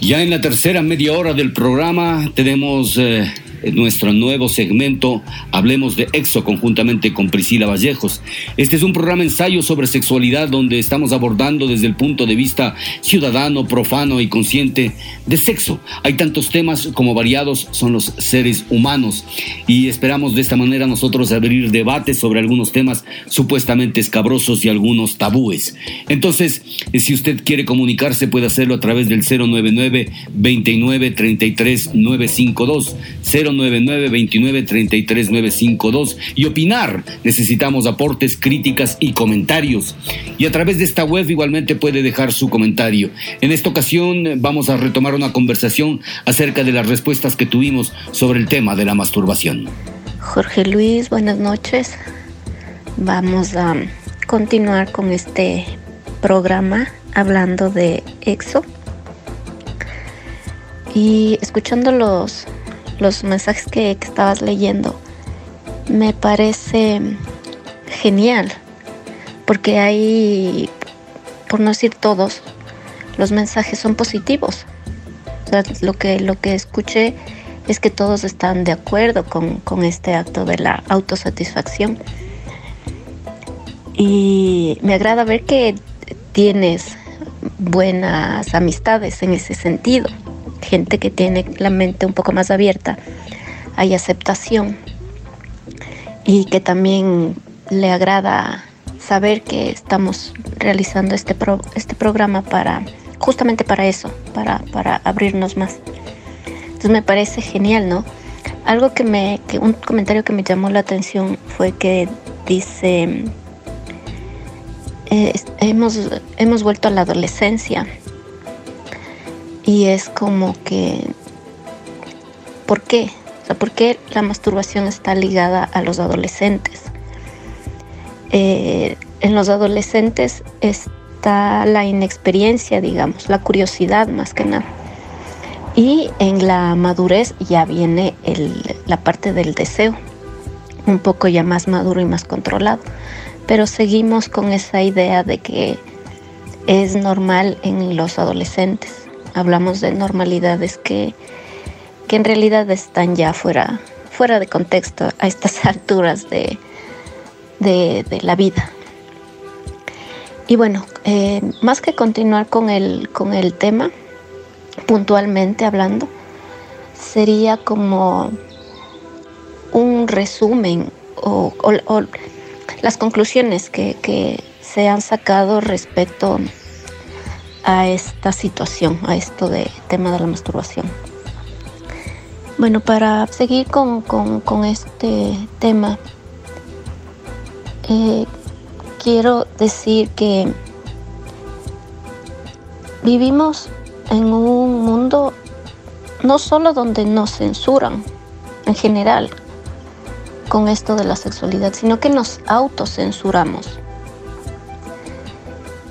Ya en la tercera media hora del programa tenemos eh, nuestro nuevo segmento Hablemos de Exo conjuntamente con Priscila Vallejos. Este es un programa ensayo sobre sexualidad donde estamos abordando desde el punto de vista ciudadano, profano y consciente de sexo. Hay tantos temas como variados son los seres humanos y esperamos de esta manera nosotros abrir debates sobre algunos temas supuestamente escabrosos y algunos tabúes. Entonces, eh, si usted quiere comunicarse puede hacerlo a través del 099 29 33 952 099 29 33 952 y opinar. Necesitamos aportes, críticas y comentarios. Y a través de esta web igualmente puede dejar su comentario. En esta ocasión vamos a retomar una conversación acerca de las respuestas que tuvimos sobre el tema de la masturbación. Jorge Luis, buenas noches. Vamos a continuar con este programa hablando de EXO. Y escuchando los, los mensajes que, estabas leyendo, me parece genial, porque hay, por no decir todos, los mensajes son positivos. O sea, lo que, lo que escuché es que todos están de acuerdo con, con este acto de la autosatisfacción. Y me agrada ver que tienes buenas amistades en ese sentido. Gente que tiene la mente un poco más abierta. Hay aceptación. Y que también le agrada saber que estamos realizando este, pro- este programa para justamente para eso, para, para abrirnos más. Entonces me parece genial, ¿no? Algo que me, que un comentario que me llamó la atención fue que dice, eh, hemos, hemos vuelto a la adolescencia y es como que, ¿por qué? O sea, ¿por qué la masturbación está ligada a los adolescentes? Eh, en los adolescentes está la inexperiencia, digamos, la curiosidad más que nada. Y en la madurez ya viene la parte del deseo, un poco ya más maduro y más controlado. Pero seguimos con esa idea de que es normal en los adolescentes. Hablamos de normalidades que, que en realidad están ya fuera, fuera de contexto a estas alturas de, de, la vida. Y bueno, eh, más que continuar con el, con el tema, puntualmente hablando, sería como un resumen o, las conclusiones que, que se han sacado respecto esta situación, a esto de tema de la masturbación. Bueno, para seguir con, con- con este tema, eh, quiero decir que vivimos en un mundo no solo donde nos censuran en general con esto de la sexualidad, sino que nos autocensuramos.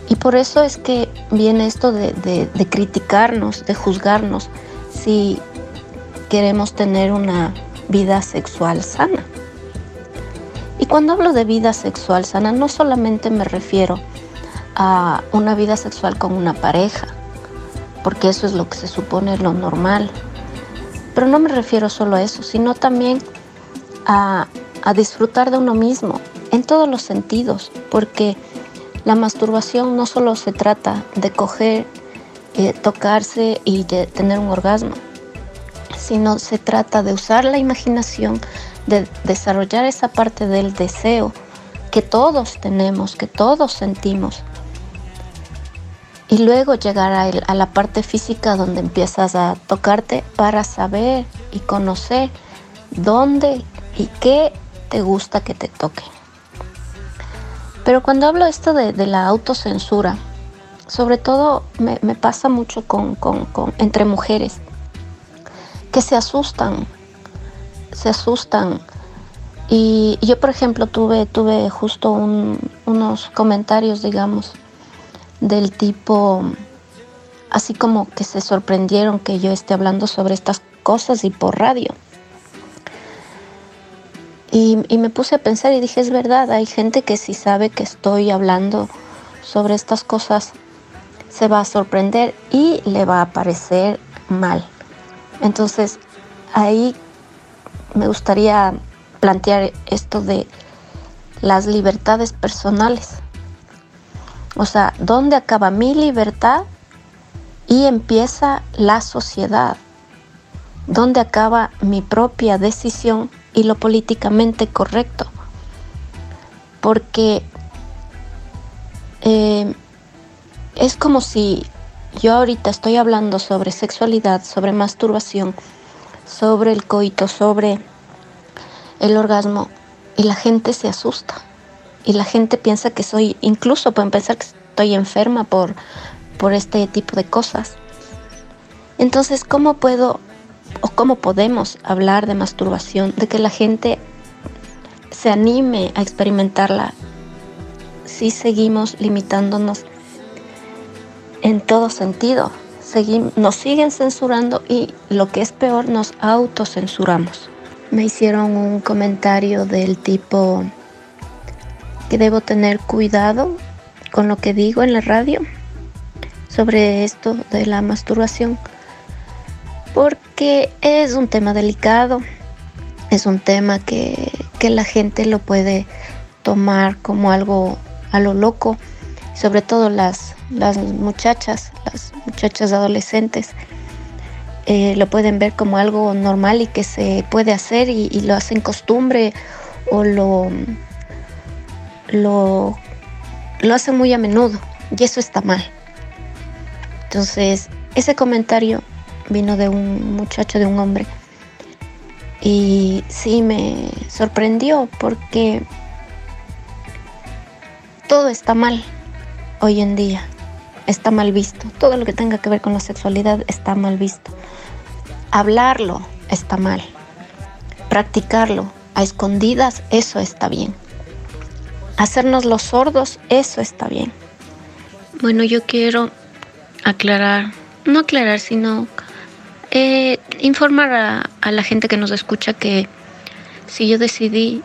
Y por eso es que viene esto de, de- criticarnos, de juzgarnos, si queremos tener una vida sexual sana. Y cuando hablo de vida sexual sana, no solamente me refiero a una vida sexual con una pareja, porque eso es lo que se supone lo normal. Pero no me refiero solo a eso, sino también a, a disfrutar de uno mismo en todos los sentidos, porque la masturbación no solo se trata de coger, eh, tocarse y de tener un orgasmo, sino se trata de usar la imaginación, de desarrollar esa parte del deseo que todos tenemos, que todos sentimos. Y luego llegar a, a la parte física donde empiezas a tocarte para saber y conocer dónde y qué te gusta que te toque. Pero cuando hablo esto de, la autocensura, sobre todo me, pasa mucho con, entre mujeres que se asustan, se asustan. Y yo, por ejemplo, tuve, tuve justo un- unos comentarios, digamos, del tipo, así como que se sorprendieron que yo esté hablando sobre estas cosas y por radio. Y, me puse a pensar y dije, es verdad, hay gente que si sabe que estoy hablando sobre estas cosas, se va a sorprender y le va a parecer mal. Entonces, ahí me gustaría plantear esto de las libertades personales. O sea, ¿dónde acaba mi libertad y empieza la sociedad? ¿Dónde acaba mi propia decisión y lo políticamente correcto? Porque eh, es como si yo ahorita estoy hablando sobre sexualidad, sobre masturbación, sobre el coito, sobre el orgasmo y la gente se asusta y la gente piensa que soy, incluso pueden pensar que estoy enferma por, por este tipo de cosas. Entonces, ¿cómo puedo o cómo podemos hablar de masturbación, de que la gente se anime a experimentarla si seguimos limitándonos en todo sentido? Segui- nos siguen censurando y lo que es peor, nos autocensuramos. Me hicieron un comentario del tipo que debo tener cuidado con lo que digo en la radio sobre esto de la masturbación porque es un tema delicado, es un tema que, que la gente lo puede tomar como algo a lo loco, sobre todo las, las muchachas, las muchachas adolescentes. eh, lo pueden ver como algo normal y que se puede hacer y, y lo hacen costumbre o lo, lo, lo hacen muy a menudo y eso está mal. Entonces, ese comentario vino de un muchacho, de un hombre. Y sí me sorprendió porque todo está mal hoy en día. Está mal visto. Todo lo que tenga que ver con la sexualidad está mal visto. Hablarlo está mal. Practicarlo a escondidas, eso está bien. Hacernos los sordos, eso está bien. Bueno, yo quiero aclarar, no aclarar, sino eh, informar a, la gente que nos escucha que si yo decidí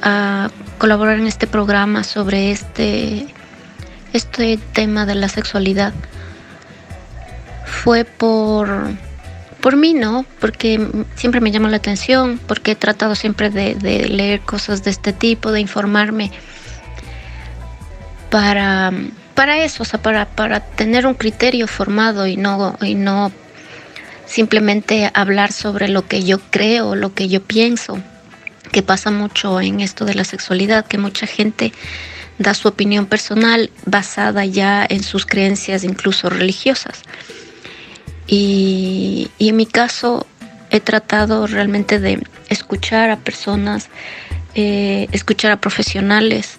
a colaborar en este programa sobre este, este tema de la sexualidad, fue por, por mí, ¿no? Porque siempre me llamó la atención, porque he tratado siempre de, de leer cosas de este tipo, de informarme para, para eso, o sea, para, para tener un criterio formado y no, y no simplemente hablar sobre lo que yo creo, lo que yo pienso, que pasa mucho en esto de la sexualidad, que mucha gente da su opinión personal basada ya en sus creencias incluso religiosas. Y, en mi caso he tratado realmente de escuchar a personas, eh, escuchar a profesionales,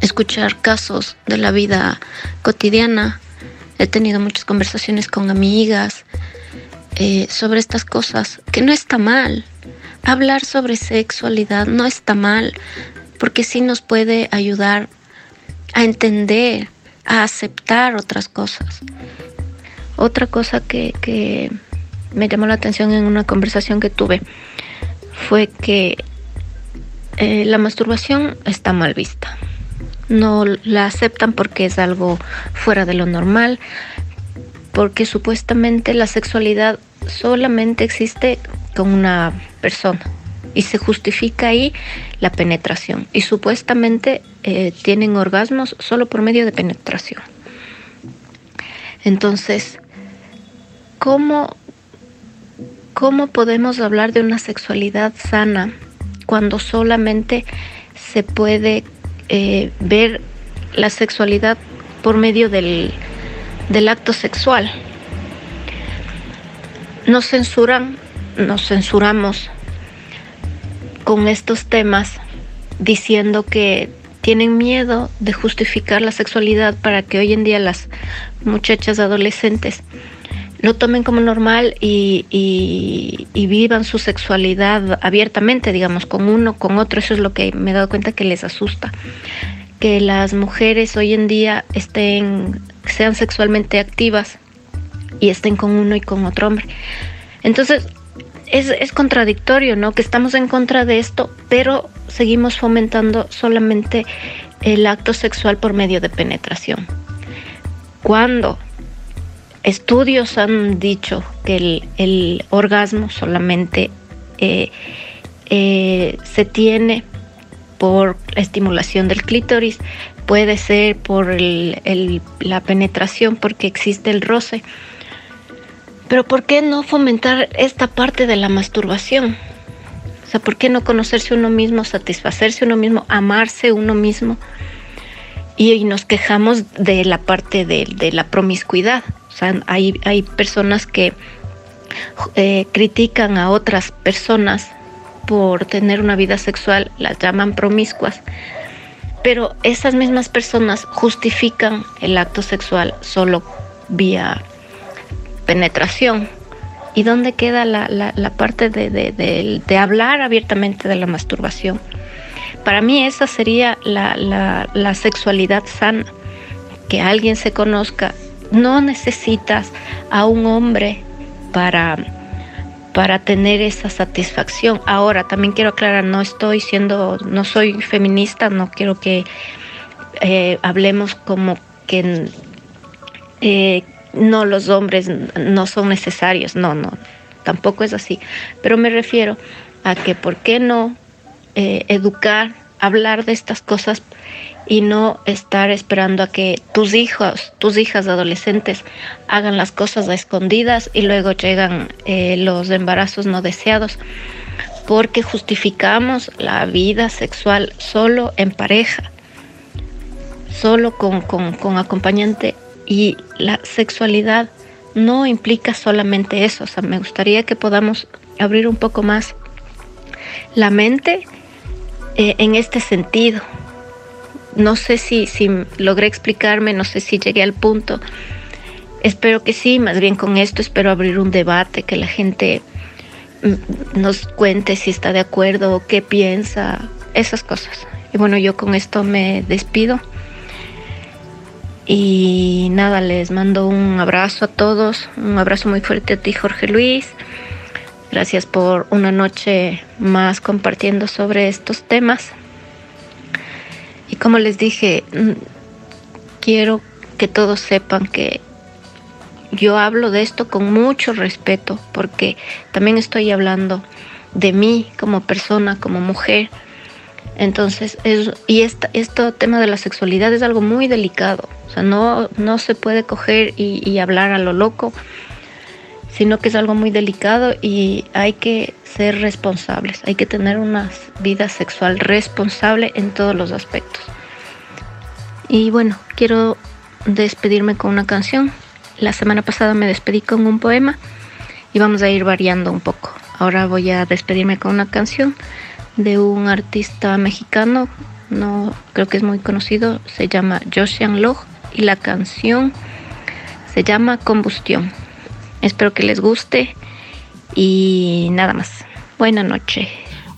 escuchar casos de la vida cotidiana. He tenido muchas conversaciones con amigas eh, sobre estas cosas, que no está mal. Hablar sobre sexualidad no está mal, porque sí nos puede ayudar a entender, a aceptar otras cosas. Otra cosa que, que me llamó la atención en una conversación que tuve fue que eh, la masturbación está mal vista. No la aceptan porque es algo fuera de lo normal, porque supuestamente la sexualidad solamente existe con una persona y se justifica ahí la penetración y supuestamente eh, tienen orgasmos solo por medio de penetración. Entonces, ¿cómo, ¿cómo podemos hablar de una sexualidad sana cuando solamente se puede eh, ver la sexualidad por medio del, del acto sexual? Nos censuran, nos censuramos con estos temas diciendo que tienen miedo de justificar la sexualidad para que hoy en día las muchachas adolescentes lo tomen como normal y, y, vivan su sexualidad abiertamente, digamos, con uno, con otro. Eso es lo que me he dado cuenta que les asusta. Que las mujeres hoy en día estén, sean sexualmente activas y estén con uno y con otro hombre. Entonces, es, es contradictorio, ¿no? Que estamos en contra de esto, pero seguimos fomentando solamente el acto sexual por medio de penetración. Cuando estudios han dicho que el, el orgasmo solamente eh, eh, se tiene por la estimulación del clítoris, puede ser por el, la penetración porque existe el roce. Pero ¿por qué no fomentar esta parte de la masturbación? O sea, ¿por qué no conocerse uno mismo, satisfacerse uno mismo, amarse uno mismo? Y, y nos quejamos de la parte de, de la promiscuidad. O sea, hay, hay personas que eh, critican a otras personas por tener una vida sexual, las llaman promiscuas, pero esas mismas personas justifican el acto sexual solo vía penetración. ¿Y dónde queda la, la, parte de, de, de, de, hablar abiertamente de la masturbación? Para mí esa sería la, la sexualidad sana, que alguien se conozca no necesitas a un hombre para, para tener esa satisfacción. Ahora, también quiero aclarar, no estoy siendo, no soy feminista, no quiero que eh, hablemos como que eh, no los hombres no son necesarios, no, no, tampoco es así. Pero me refiero a que por qué no eh, educar, hablar de estas cosas y no estar esperando a que tus hijos, tus hijas adolescentes hagan las cosas a escondidas y luego llegan eh, los embarazos no deseados, porque justificamos la vida sexual solo en pareja, solo con, con, acompañante y la sexualidad no implica solamente eso, o sea, me gustaría que podamos abrir un poco más la mente eh, en este sentido no sé si, si logré explicarme, no sé si llegué al punto. Espero que sí, más bien con esto espero abrir un debate, que la gente mm, nos cuente si está de acuerdo qué piensa, esas cosas. Y bueno, yo con esto me despido. Y nada, les mando un abrazo a todos, un abrazo muy fuerte a ti, Jorge Luis. Gracias por una noche más compartiendo sobre estos temas. Y como les dije, mm, quiero que todos sepan que yo hablo de esto con mucho respeto porque también estoy hablando de mí como persona, como mujer. Entonces, es, y esta, este tema de la sexualidad es algo muy delicado. O sea, no, no se puede coger y, y hablar a lo loco, sino que es algo muy delicado y hay que ser responsables. Hay que tener una vida sexual responsable en todos los aspectos. Y bueno, quiero despedirme con una canción. La semana pasada me despedí con un poema y vamos a ir variando un poco. Ahora voy a despedirme con una canción de un artista mexicano, no creo que es muy conocido, se llama Josian Log y la canción se llama Combustión. Espero que les guste y nada más. Buena noche.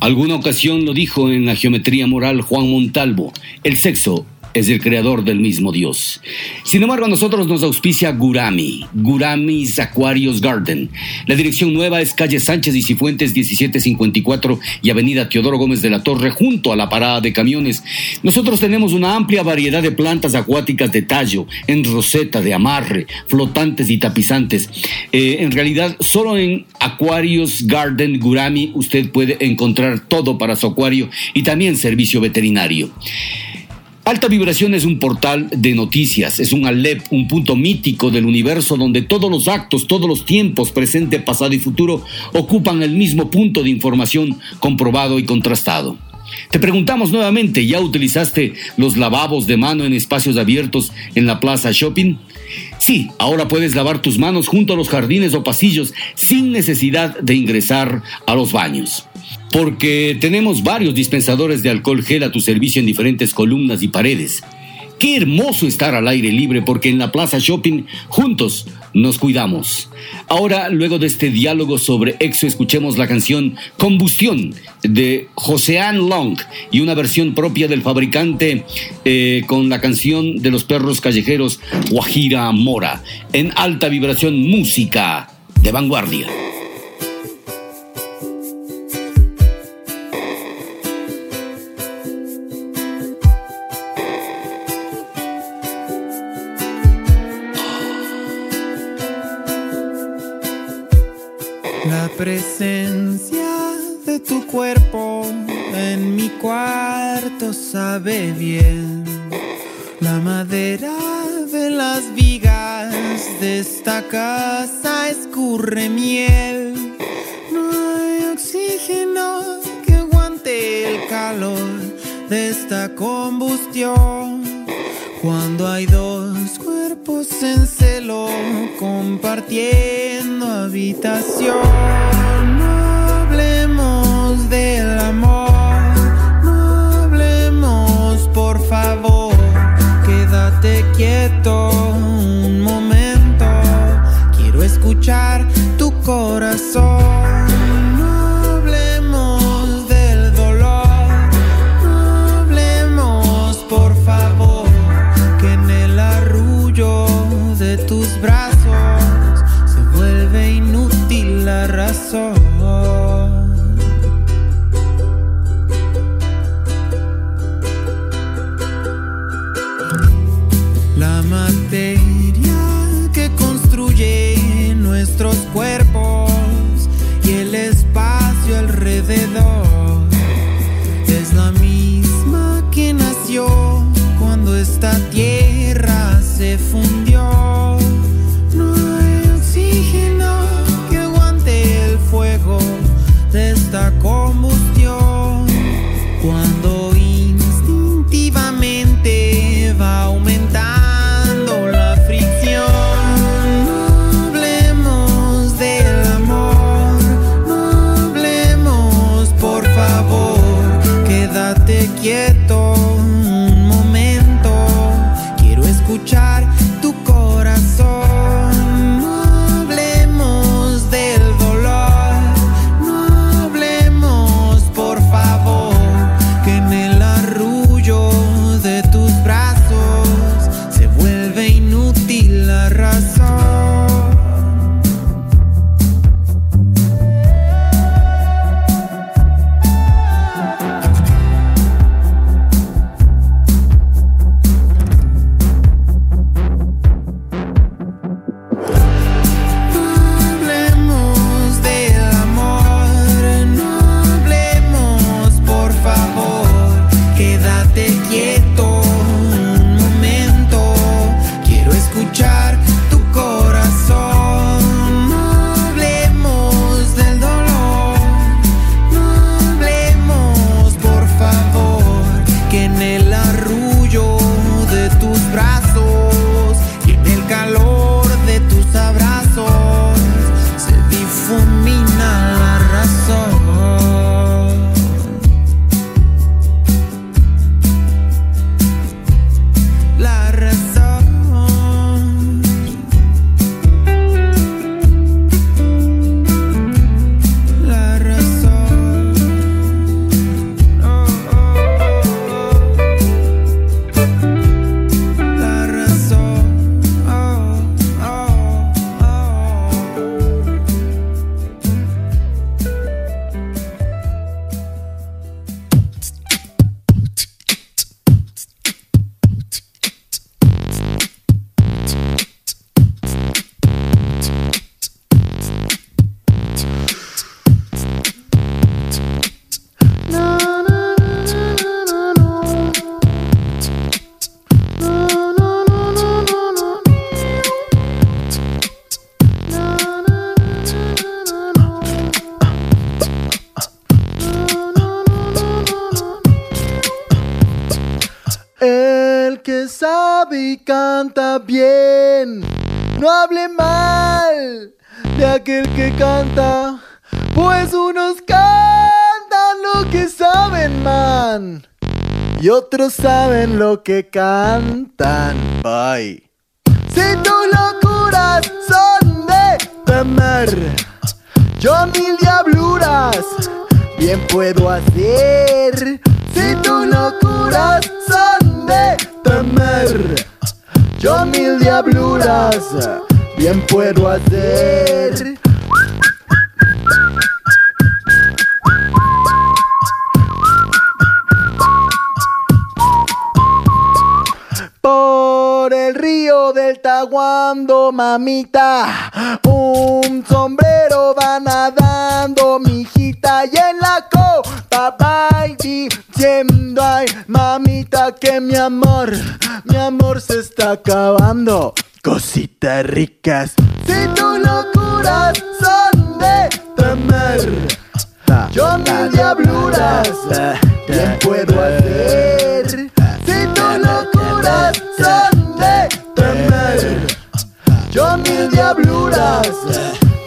Alguna ocasión lo dijo en la geometría moral Juan Montalvo, el sexo es el creador del mismo Dios. Sin embargo, a nosotros nos auspicia Gurami, Gurami's Aquarius Garden. La dirección nueva es calle Sánchez y Cifuentes 1754 y avenida Teodoro Gómez de la Torre junto a la parada de camiones. Nosotros tenemos una amplia variedad de plantas acuáticas de tallo, en roseta, de amarre, flotantes y tapizantes. Eh, en realidad, solo en Aquarius Garden Gurami usted puede encontrar todo para su acuario y también servicio veterinario. Alta Vibración es un portal de noticias, es un Alep, un punto mítico del universo donde todos los actos, todos los tiempos, presente, pasado y futuro, ocupan el mismo punto de información comprobado y contrastado. Te preguntamos nuevamente, ¿ya utilizaste los lavabos de mano en espacios abiertos en la plaza shopping? Sí, ahora puedes lavar tus manos junto a los jardines o pasillos sin necesidad de ingresar a los baños porque tenemos varios dispensadores de alcohol gel a tu servicio en diferentes columnas y paredes. Qué hermoso estar al aire libre porque en la Plaza Shopping juntos nos cuidamos. Ahora, luego de este diálogo sobre EXO, escuchemos la canción Combustión de Josean Long y una versión propia del fabricante eh, con la canción de los perros callejeros Guajira Mora en alta vibración música de vanguardia. La madera de las vigas de esta casa escurre miel. No hay oxígeno que aguante el calor de esta combustión. Cuando hay dos cuerpos en celo compartiendo habitación. Un momento, quiero escuchar tu corazón. Otros saben lo que cantan. Bye. Si tus locuras son de temer, yo mil diabluras bien puedo hacer. Si tus locuras son de temer, yo mil diabluras bien puedo hacer. Río del Taguando, mamita, un sombrero va nadando, mijita, y en la copa va diciendo, ay, mamita, que mi amor, mi amor se está acabando. Cositas ricas, si tus locuras son de temer, yo mil diabluras bien puedo hacer.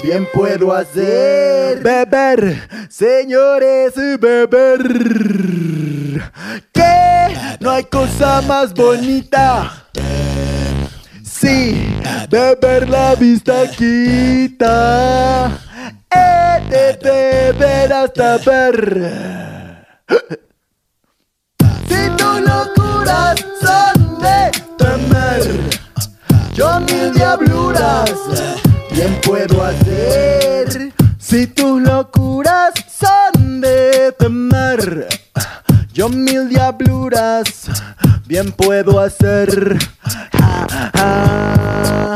Bien puedo hacer. Beber, señores, beber. Que no hay cosa más bonita. Sí, beber la vista quita. He de beber hasta ver. Si tus locuras son de temer, yo mil diabluras bien puedo hacer. Si tus locuras son de temer, yo mil diabluras bien puedo hacer. Ah, ah,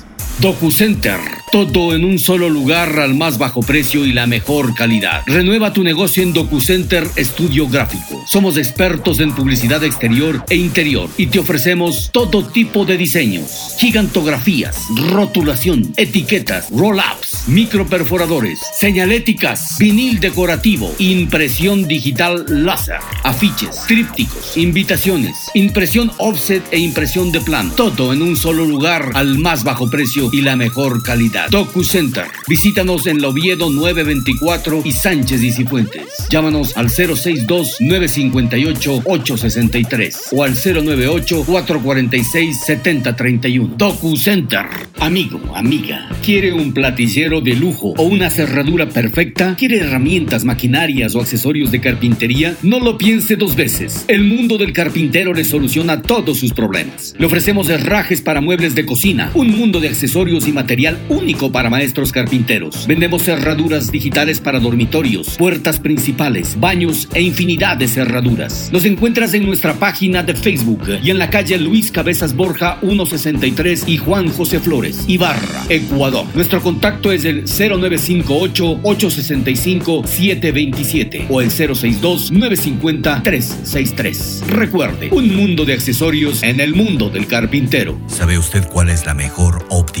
DocuCenter, Todo en un solo lugar al más bajo precio y la mejor calidad. Renueva tu negocio en DocuCenter Estudio Gráfico. Somos expertos en publicidad exterior e interior y te ofrecemos todo tipo de diseños, gigantografías, rotulación, etiquetas, roll-ups, microperforadores, señaléticas, vinil decorativo, impresión digital láser, afiches, trípticos, invitaciones, impresión offset e impresión de plan. Todo en un solo lugar al más bajo precio y la mejor calidad. DocuCenter. Visítanos en Loviedo 924 y Sánchez y Cifuentes. Llámanos al 062-958-863 o al 098-446-7031. DocuCenter. Amigo, amiga, ¿quiere un platicero de lujo o una cerradura perfecta? ¿Quiere herramientas, maquinarias o accesorios de carpintería? No lo piense dos veces. El mundo del carpintero le soluciona todos sus problemas. Le ofrecemos herrajes para muebles de cocina, un mundo de accesorios y material único para maestros carpinteros. Vendemos cerraduras digitales para dormitorios, puertas principales, baños e infinidad de cerraduras. Nos encuentras en nuestra página de Facebook y en la calle Luis Cabezas Borja 163 y Juan José Flores, Ibarra, Ecuador. Nuestro contacto es el 0958-865-727 o el 062-950-363. Recuerde, un mundo de accesorios en el mundo del carpintero. ¿Sabe usted cuál es la mejor óptica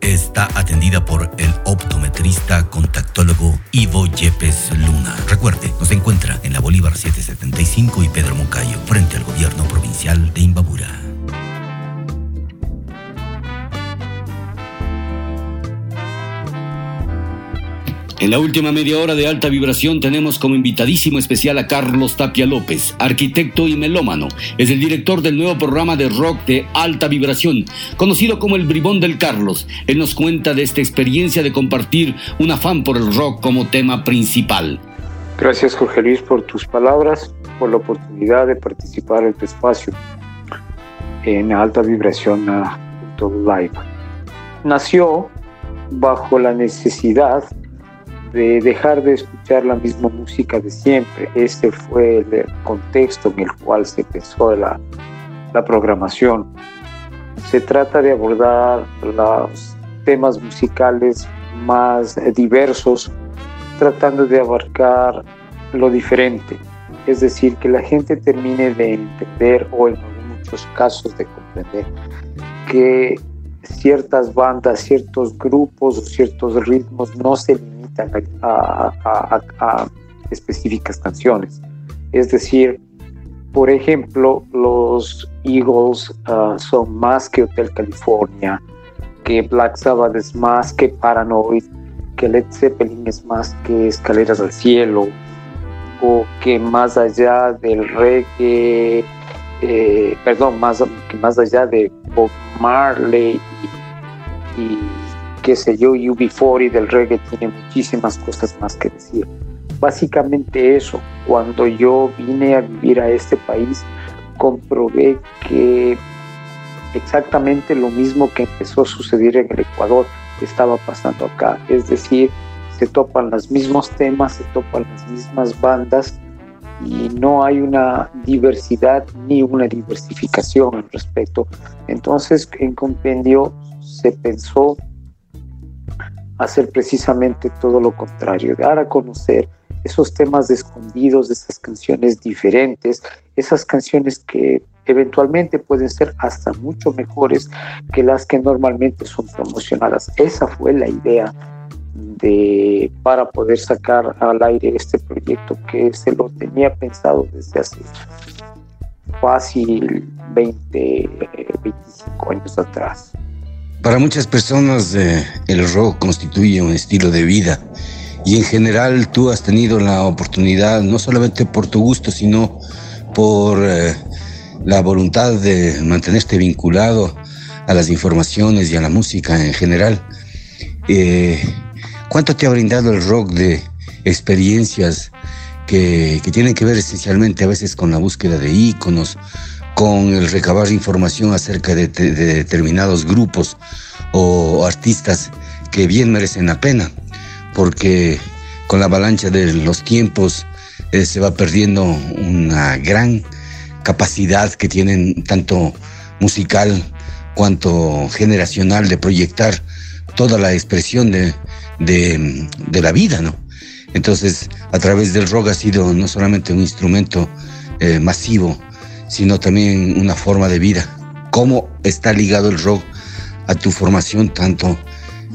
está atendida por el optometrista contactólogo Ivo Yepes Luna. Recuerde, nos encuentra en la Bolívar 775 y Pedro Moncayo, frente al gobierno provincial de Imbabura. En la última media hora de alta vibración tenemos como invitadísimo especial a Carlos Tapia López, arquitecto y melómano. Es el director del nuevo programa de rock de alta vibración, conocido como el Bribón del Carlos. Él nos cuenta de esta experiencia de compartir un afán por el rock como tema principal. Gracias Jorge Luis por tus palabras, por la oportunidad de participar en tu espacio en alta vibración live. Nació bajo la necesidad de dejar de escuchar la misma música de siempre. Este fue el contexto en el cual se pensó la, la programación. Se trata de abordar los temas musicales más diversos, tratando de abarcar lo diferente. Es decir, que la gente termine de entender o en muchos casos de comprender que ciertas bandas, ciertos grupos ciertos ritmos no se limitan a específicas canciones. Es decir, por ejemplo, los Eagles uh, son más que Hotel California, que Black Sabbath es más que Paranoid, que Led Zeppelin es más que Escaleras al Cielo, o que más allá del reggae, eh, perdón, más, más allá de Bob Marley y, y qué sé yo, UB40 del reggae tiene muchísimas cosas más que decir. Básicamente eso, cuando yo vine a vivir a este país, comprobé que exactamente lo mismo que empezó a suceder en el Ecuador estaba pasando acá. Es decir, se topan los mismos temas, se topan las mismas bandas y no hay una diversidad ni una diversificación al respecto. Entonces, en Compendio se pensó hacer precisamente todo lo contrario, dar a conocer esos temas escondidos, esas canciones diferentes, esas canciones que eventualmente pueden ser hasta mucho mejores que las que normalmente son promocionadas. Esa fue la idea de, para poder sacar al aire este proyecto que se lo tenía pensado desde hace fácil 20, 25 años atrás. Para muchas personas eh, el rock constituye un estilo de vida y en general tú has tenido la oportunidad, no solamente por tu gusto, sino por eh, la voluntad de mantenerte vinculado a las informaciones y a la música en general. Eh, ¿Cuánto te ha brindado el rock de experiencias que, que tienen que ver esencialmente a veces con la búsqueda de íconos, con el recabar información acerca de, de determinados grupos o artistas que bien merecen la pena, porque con la avalancha de los tiempos eh, se va perdiendo una gran capacidad que tienen tanto musical cuanto generacional de proyectar toda la expresión de, de, de la vida, ¿no? Entonces, a través del rock ha sido no solamente un instrumento eh, masivo, sino también una forma de vida. ¿Cómo está ligado el rock a tu formación tanto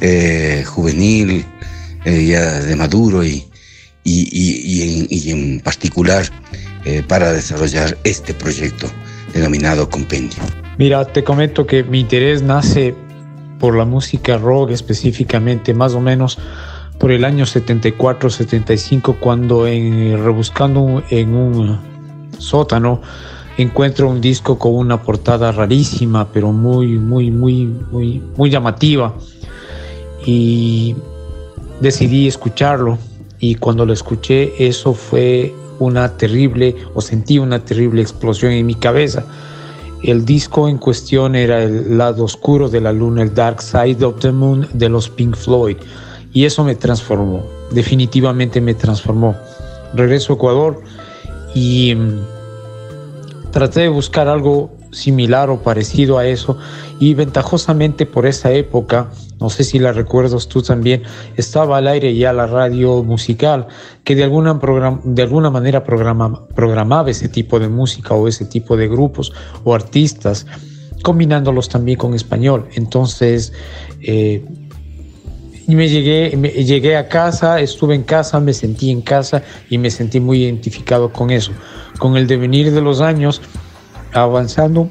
eh, juvenil, eh, ya de maduro y, y, y- en, en particular para desarrollar este proyecto denominado Compendio? Mira, te comento que mi interés nace por la música rock específicamente, más o menos por el año 74-75, cuando en, rebuscando en un sótano encuentro un disco con una portada rarísima, pero muy, muy, muy, muy, muy llamativa. Y decidí escucharlo. Y cuando lo escuché, eso fue una terrible, o sentí una terrible explosión en mi cabeza. El disco en cuestión era el lado oscuro de la luna, el Dark Side of the Moon de los Pink Floyd. Y eso me transformó, definitivamente me transformó. Regreso a Ecuador y mm, traté de buscar algo similar o parecido a eso y ventajosamente por esa época, no sé si la recuerdas tú también, estaba al aire ya la radio musical que de alguna, de alguna manera programa- programaba ese tipo de música o ese tipo de grupos o artistas, combinándolos también con español. Entonces, eh, me llegué, me- llegué a casa, estuve en casa, me sentí en casa y me sentí muy identificado con eso. Con el devenir de los años, avanzando,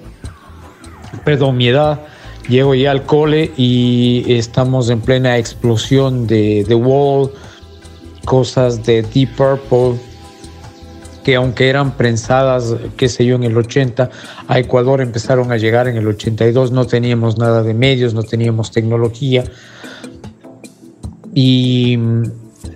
perdón, mi edad, llego ya al cole y estamos en plena explosión de The Wall, cosas de Deep Purple, que aunque eran prensadas, qué sé yo, en el 80, a Ecuador empezaron a llegar en el 82, no teníamos nada de medios, no teníamos tecnología. Y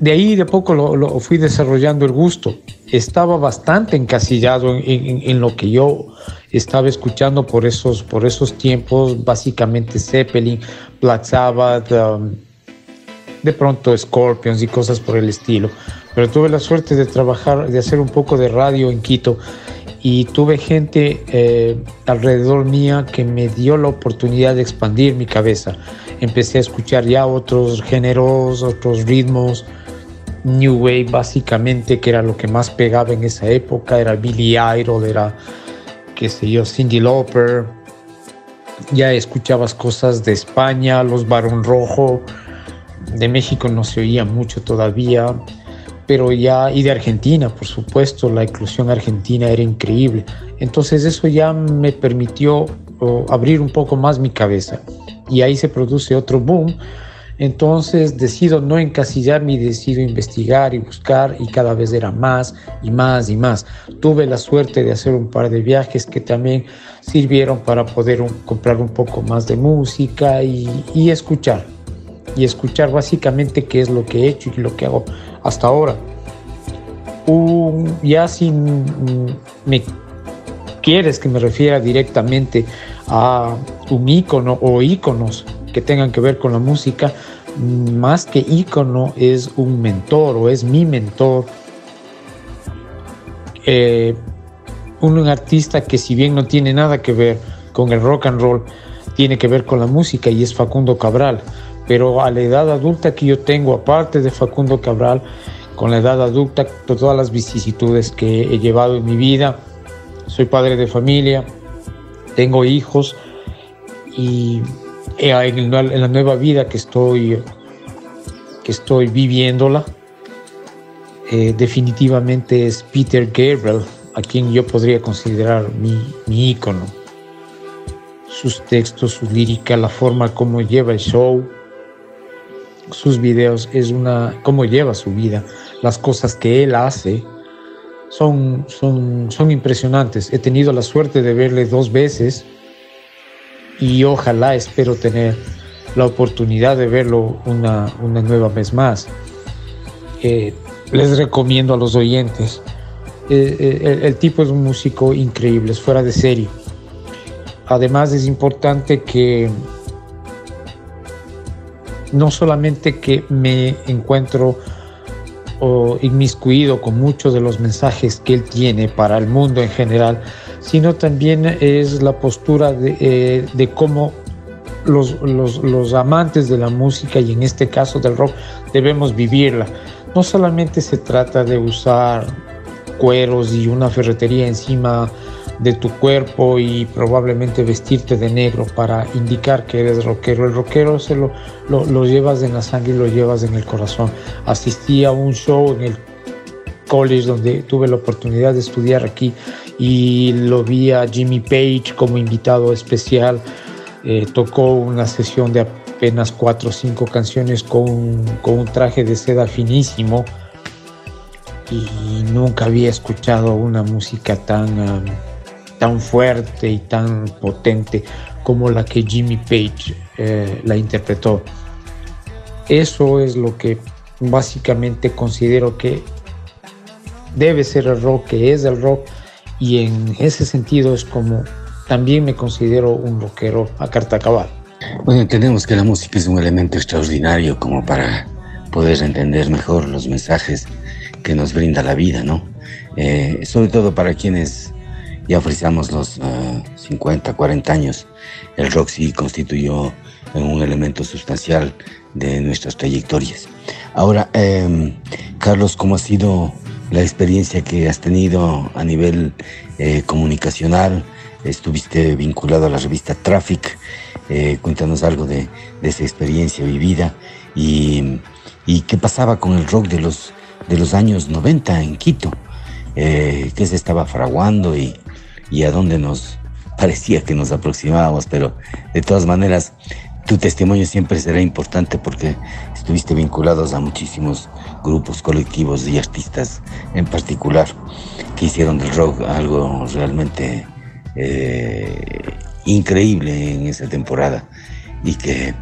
de ahí de poco lo, lo fui desarrollando el gusto. Estaba bastante encasillado en, en- lo que yo estaba escuchando por esos, por esos tiempos, básicamente Zeppelin, Black Sabbath, um, de pronto Scorpions y cosas por el estilo. Pero tuve la suerte de trabajar, de hacer un poco de radio en Quito y tuve gente eh, alrededor mía que me dio la oportunidad de expandir mi cabeza. Empecé a escuchar ya otros géneros, otros ritmos, New Wave básicamente, que era lo que más pegaba en esa época, era Billy Idol, era, qué sé yo, Cindy Lauper. Ya escuchabas cosas de España, los Barón Rojo, de México no se oía mucho todavía, pero ya, y de Argentina, por supuesto, la inclusión argentina era increíble. Entonces eso ya me permitió oh, abrir un poco más mi cabeza y ahí se produce otro boom. Entonces decido no encasillarme y decido investigar y buscar y cada vez era más y más y más. Tuve la suerte de hacer un par de viajes que también sirvieron para poder comprar un poco más de música y, escuchar. Y escuchar básicamente qué es lo que he hecho y lo que hago hasta ahora. Ya si mm, me quieres que me refiera directamente a un ícono o íconos que tengan que ver con la música, más que ícono es un mentor o es mi mentor. Eh, un artista que si bien no tiene nada que ver con el rock and roll, tiene que ver con la música y es Facundo Cabral. Pero a la edad adulta que yo tengo, aparte de Facundo Cabral, con la edad adulta, todas las vicisitudes que he llevado en mi vida, soy padre de familia, tengo hijos y en la en la nueva vida que estoy, que estoy viviéndola, eh, definitivamente es Peter Gabriel, a quien yo podría considerar mi, mi ícono. Sus textos, su lírica, la forma como lleva el show, sus videos, es una, cómo lleva su vida, las cosas que él hace, son, son, son impresionantes. He tenido la suerte de verle dos veces y ojalá espero tener la oportunidad de verlo una, una nueva vez más. Eh, les recomiendo a los oyentes. Eh, eh, el, tipo es un músico increíble, es fuera de serie. Además es importante que no solamente que me encuentro inmiscuido con muchos de los mensajes que él tiene para el mundo en general, sino también es la postura de, eh, de cómo los, los, los amantes de la música y en este caso del rock debemos vivirla. No solamente se trata de usar cueros y una ferretería encima de tu cuerpo y probablemente vestirte de negro para indicar que eres rockero. El rockero se lo, lo, lo llevas en la sangre y lo llevas en el corazón. Asistí a un show en el college donde tuve la oportunidad de estudiar aquí y lo vi a Jimmy Page como invitado especial. Eh, tocó una sesión de apenas cuatro o cinco canciones con, con un traje de seda finísimo y nunca había escuchado una música tan, um, tan fuerte y tan potente como la que Jimmy Page eh, la interpretó. Eso es lo que básicamente considero que debe ser el rock, que es el rock, y en ese sentido es como también me considero un rockero a carta cabal. Bueno, entendemos que la música es un elemento extraordinario como para poder entender mejor los mensajes que nos brinda la vida, ¿no? Eh, sobre todo para quienes ya frisamos los uh, 50, 40 años, el rock sí constituyó un elemento sustancial de nuestras trayectorias. Ahora, eh, Carlos, ¿cómo ha sido la experiencia que has tenido a nivel eh, comunicacional? Estuviste vinculado a la revista Traffic. Eh, cuéntanos algo de, de, esa experiencia vivida y, y, qué pasaba con el rock de los, de los años 90 en Quito. Eh, qué se estaba fraguando y, y a dónde nos parecía que nos aproximábamos, pero de todas maneras tu testimonio siempre será importante porque estuviste vinculados a muchísimos grupos, colectivos y artistas en particular que hicieron del rock algo realmente eh, increíble en esa temporada y que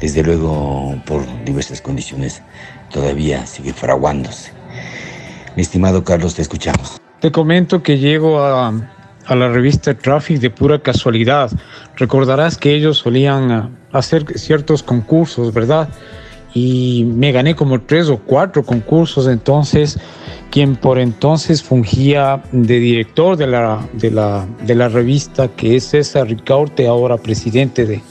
desde luego por diversas condiciones todavía sigue fraguándose. Mi estimado Carlos, te escuchamos. Te comento que llego a, a la revista Traffic de pura casualidad. Recordarás que ellos solían hacer ciertos concursos, ¿verdad? Y me gané como tres o cuatro concursos, entonces quien por entonces fungía de director de la, de la, de la revista, que es César Ricaurte, ahora presidente de,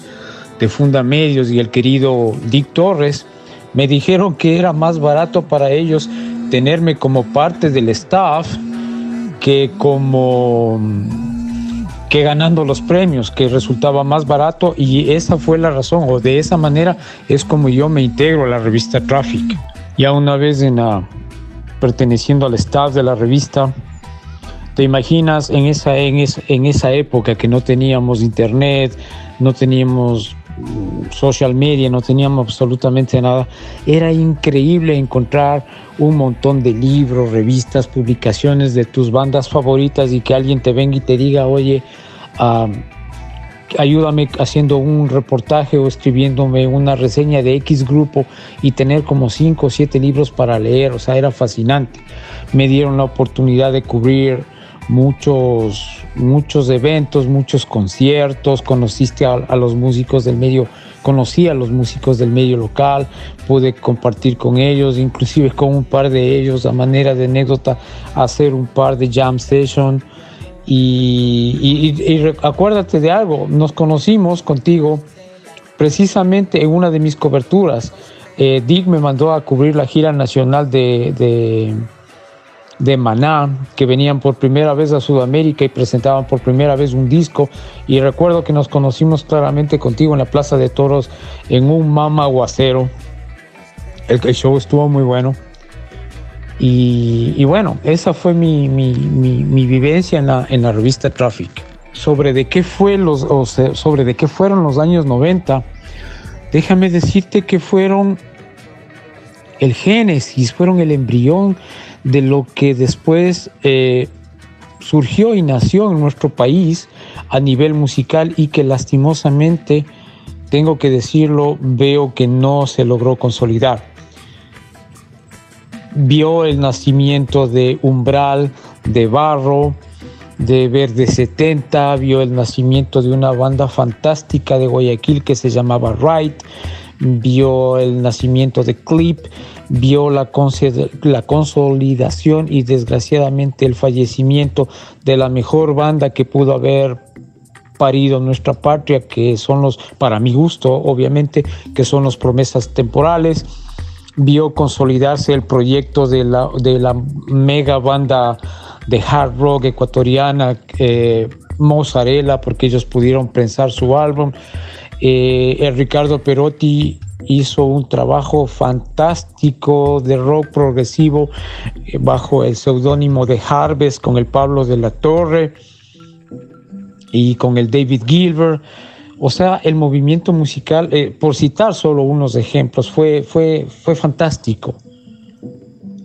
de Fundamedios, y el querido Dick Torres, me dijeron que era más barato para ellos tenerme como parte del staff que como que ganando los premios, que resultaba más barato y esa fue la razón, o de esa manera es como yo me integro a la revista Traffic. Ya una vez en la, perteneciendo al staff de la revista, te imaginas en esa, en, es, en esa época que no teníamos internet, no teníamos social media, no teníamos absolutamente nada. Era increíble encontrar un montón de libros, revistas, publicaciones de tus bandas favoritas y que alguien te venga y te diga, oye, ayúdame haciendo un reportaje o escribiéndome una reseña de X grupo y tener como cinco o siete libros para leer, o sea, era fascinante. Me dieron la oportunidad de cubrir muchos, muchos eventos, muchos conciertos, conociste a, los músicos del medio, conocí a los músicos del medio local, pude compartir con ellos, inclusive con un par de ellos a manera de anécdota, hacer un par de jam session. Y, acuérdate de algo, nos conocimos contigo precisamente en una de mis coberturas. Eh, Dick me mandó a cubrir la gira nacional de de Maná, que venían por primera vez a Sudamérica y presentaban por primera vez un disco. Y recuerdo que nos conocimos claramente contigo en la Plaza de Toros en un mama aguacero. El, el show estuvo muy bueno. Y, bueno, esa fue mi, mi, mi, vivencia en la, en la revista Traffic. Sobre de qué fue los, sobre de qué fueron los años 90, déjame decirte que fueron el génesis, fueron el embrión de lo que después eh, surgió y nació en nuestro país a nivel musical y que lastimosamente, tengo que decirlo, veo que no se logró consolidar. vio el nacimiento de Umbral, de Barro, de Verde 70, vio el nacimiento de una banda fantástica de Guayaquil que se llamaba Right, vio el nacimiento de Clip, vio la, la consolidación y desgraciadamente el fallecimiento de la mejor banda que pudo haber parido nuestra patria, que son los, para mi gusto, obviamente, que son los promesas temporales. Vio consolidarse el proyecto de la, de la mega banda de hard rock ecuatoriana, eh, Mozzarella, porque ellos pudieron pensar su álbum. Eh, el Ricardo Perotti hizo un trabajo fantástico de rock progresivo eh, bajo el seudónimo de Harvest con el Pablo de la Torre y con el David Gilbert. O sea, el movimiento musical, eh, por citar solo unos ejemplos, fue, fue, fue fantástico.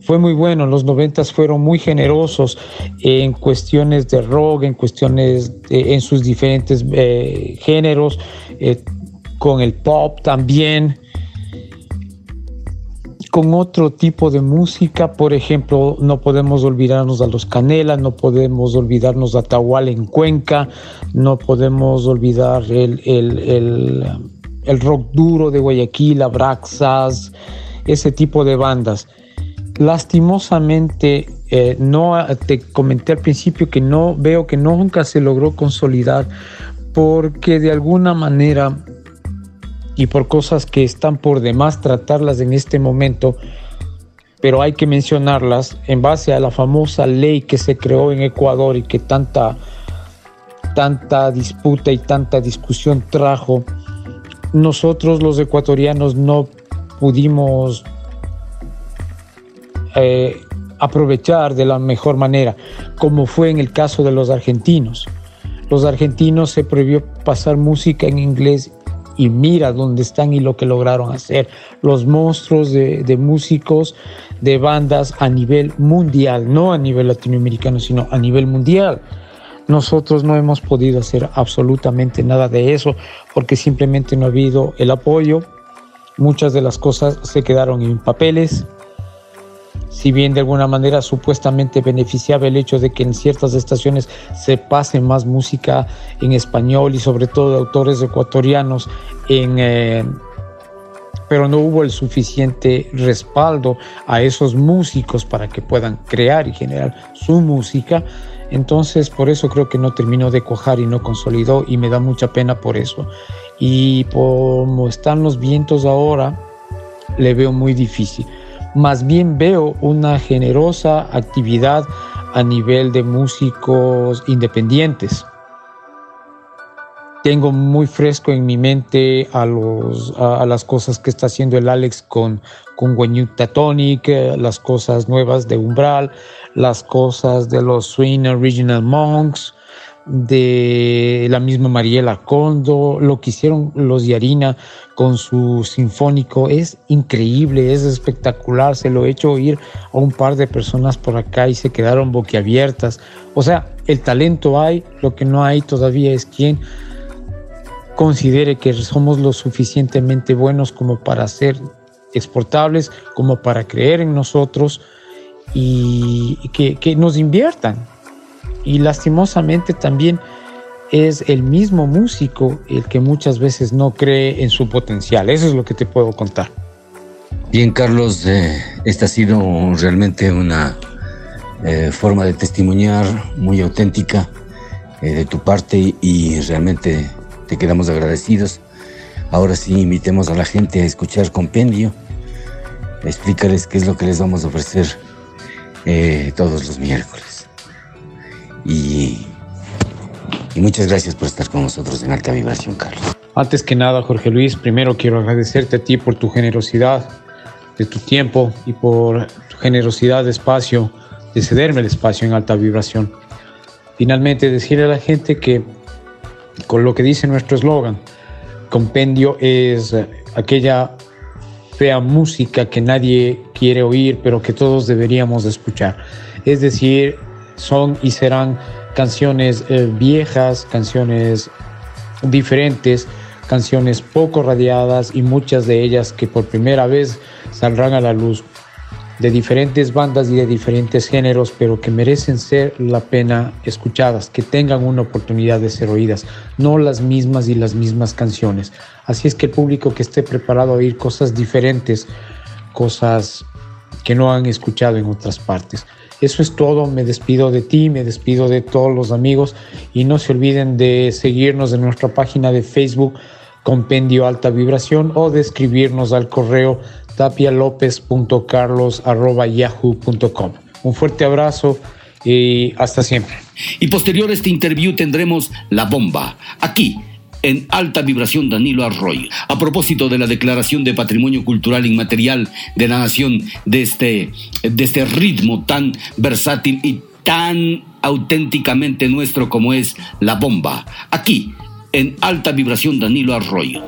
Fue muy bueno, los noventas fueron muy generosos en cuestiones de rock, en cuestiones, en sus diferentes eh, géneros, eh, con el pop también, con otro tipo de música, por ejemplo, no podemos olvidarnos a los Canela, no podemos olvidarnos a Tahual en Cuenca, no podemos olvidar el, el- el- el rock duro de Guayaquil, Abraxas, ese tipo de bandas. Lastimosamente, eh, no te comenté al principio que no veo que nunca se logró consolidar porque de alguna manera y por cosas que están por demás tratarlas en este momento, pero hay que mencionarlas en base a la famosa ley que se creó en Ecuador y que tanta, tanta disputa y tanta discusión trajo. Nosotros los ecuatorianos no pudimos eh, aprovechar de la mejor manera, como fue en el caso de los argentinos. Los argentinos se prohibió pasar música en inglés y mira dónde están y lo que lograron hacer. Los monstruos de, de músicos, de bandas a nivel mundial, no a nivel latinoamericano, sino a nivel mundial. Nosotros no hemos podido hacer absolutamente nada de eso porque simplemente no ha habido el apoyo. Muchas de las cosas se quedaron en papeles, si bien de alguna manera supuestamente beneficiaba el hecho de que en ciertas estaciones se pase más música en español y sobre todo de autores ecuatorianos eh, pero no hubo el suficiente respaldo a esos músicos para que puedan crear y generar su música. Entonces, por eso creo que no terminó de cuajar y no consolidó y me da mucha pena por eso. Y como están los vientos ahora, le veo muy difícil. Más bien veo una generosa actividad a nivel de músicos independientes. Tengo muy fresco en mi mente a, las cosas que está haciendo el Alex con, con Guanyuta Tonic, eh, las cosas nuevas de Umbral, las cosas de los Swing Original Monks, de la misma Mariela Condo, lo que hicieron los Yarina con su sinfónico es increíble, es espectacular, se lo he hecho oír a un par de personas por acá y se quedaron boquiabiertas. O sea, el talento hay, lo que no hay todavía es quien considere que somos lo suficientemente buenos como para ser exportables, como para creer en nosotros y que, que nos inviertan. Y lastimosamente también es el mismo músico el que muchas veces no cree en su potencial. Eso es lo que te puedo contar. Bien, Carlos, eh, esta ha sido realmente una eh, forma de testimoniar muy auténtica eh, de tu parte y realmente te quedamos agradecidos. Ahora sí, invitemos a la gente a escuchar Compendio. Explícales qué es lo que les vamos a ofrecer todos los miércoles. Y, y muchas gracias por estar con nosotros en Alta Vibración, Carlos. Antes que nada, Jorge Luis, primero quiero agradecerte a ti por tu generosidad, de tu tiempo y por tu generosidad de espacio, de cederme el espacio en alta vibración. Finalmente, decirle a la gente que con lo que dice nuestro eslogan, compendio es aquella fea música que nadie quiere oír, pero que todos deberíamos de escuchar. Es decir, son y serán canciones eh, viejas, canciones diferentes, canciones poco radiadas y muchas de ellas que por primera vez saldrán a la luz. de diferentes bandas y de diferentes géneros, pero que merecen ser la pena escuchadas, que tengan una oportunidad de ser oídas, no las mismas y las mismas canciones. Así es que el público que esté preparado a oír cosas diferentes, cosas que no han escuchado en otras partes. Eso es todo, me despido de ti, me despido de todos los amigos y no se olviden de seguirnos en nuestra página de Facebook Compendio Alta Vibración o de escribirnos al correo tapialopez.carlos.yahoo.com. Un fuerte abrazo y hasta siempre. Y posterior a este interview tendremos La Bomba, aquí en Alta Vibración Danilo Arroyo. A propósito de la Declaración de Patrimonio Cultural Inmaterial de la Nación, de este, de este ritmo tan versátil y tan auténticamente nuestro como es La Bomba, aquí en Alta Vibración Danilo Arroyo.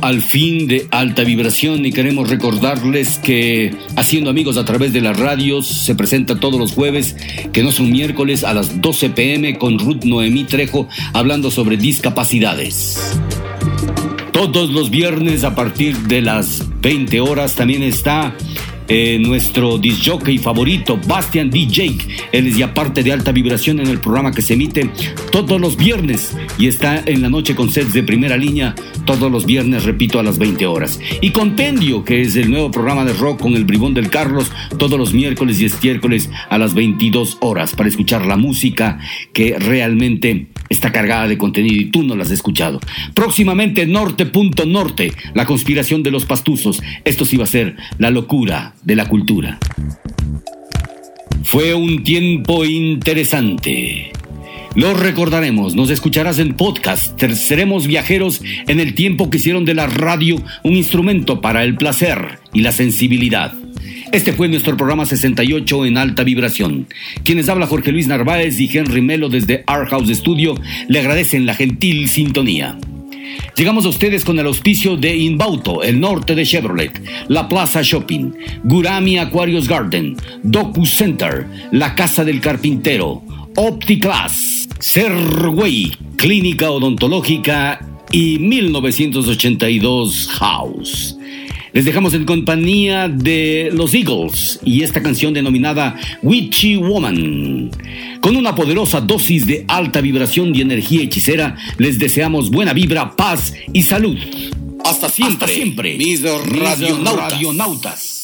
Al fin de Alta Vibración y queremos recordarles que Haciendo Amigos a través de las radios se presenta todos los jueves, que no son miércoles, a las 12 pm con Ruth Noemí Trejo hablando sobre discapacidades. Todos los viernes a partir de las 20 horas también está eh, nuestro disjockey favorito, Bastian DJ. Él es ya parte de alta vibración en el programa que se emite todos los viernes y está en la noche con sets de primera línea todos los viernes, repito, a las 20 horas. Y Compendio, que es el nuevo programa de rock con el bribón del Carlos, todos los miércoles y estiércoles a las 22 horas para escuchar la música que realmente está cargada de contenido y tú no la has escuchado. Próximamente Norte.norte, Norte, la conspiración de los pastuzos. Esto sí va a ser la locura de la cultura. Fue un tiempo interesante. Lo recordaremos, nos escucharás en podcast, seremos viajeros en el tiempo que hicieron de la radio un instrumento para el placer y la sensibilidad. Este fue nuestro programa 68 en alta vibración. Quienes habla Jorge Luis Narváez y Henry Melo desde Art House Studio le agradecen la gentil sintonía. Llegamos a ustedes con el auspicio de Inbauto, el norte de Chevrolet, La Plaza Shopping, Gurami Aquarius Garden, Docu Center, La Casa del Carpintero, OptiClass, Serway, Clínica Odontológica y 1982 House. Les dejamos en compañía de los Eagles y esta canción denominada Witchy Woman. Con una poderosa dosis de alta vibración y energía hechicera, les deseamos buena vibra, paz y salud. Hasta siempre, Hasta siempre, mis radionautas. radionautas.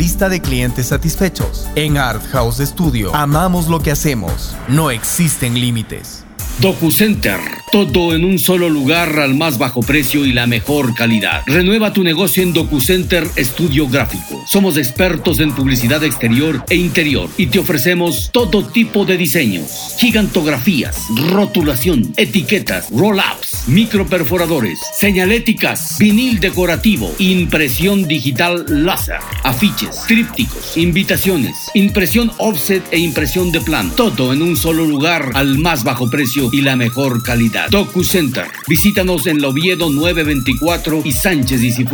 lista de clientes satisfechos. En Art House Studio amamos lo que hacemos. No existen límites. DocuCenter. Todo en un solo lugar al más bajo precio y la mejor calidad. Renueva tu negocio en DocuCenter Estudio Gráfico. Somos expertos en publicidad exterior e interior y te ofrecemos todo tipo de diseños, gigantografías, rotulación, etiquetas, roll-ups, microperforadores, señaléticas, vinil decorativo, impresión digital láser, afiches, trípticos, invitaciones, impresión offset e impresión de plan. Todo en un solo lugar al más bajo precio y la mejor calidad. DocuCenter. Visítanos en Loviedo 924 y Sánchez y.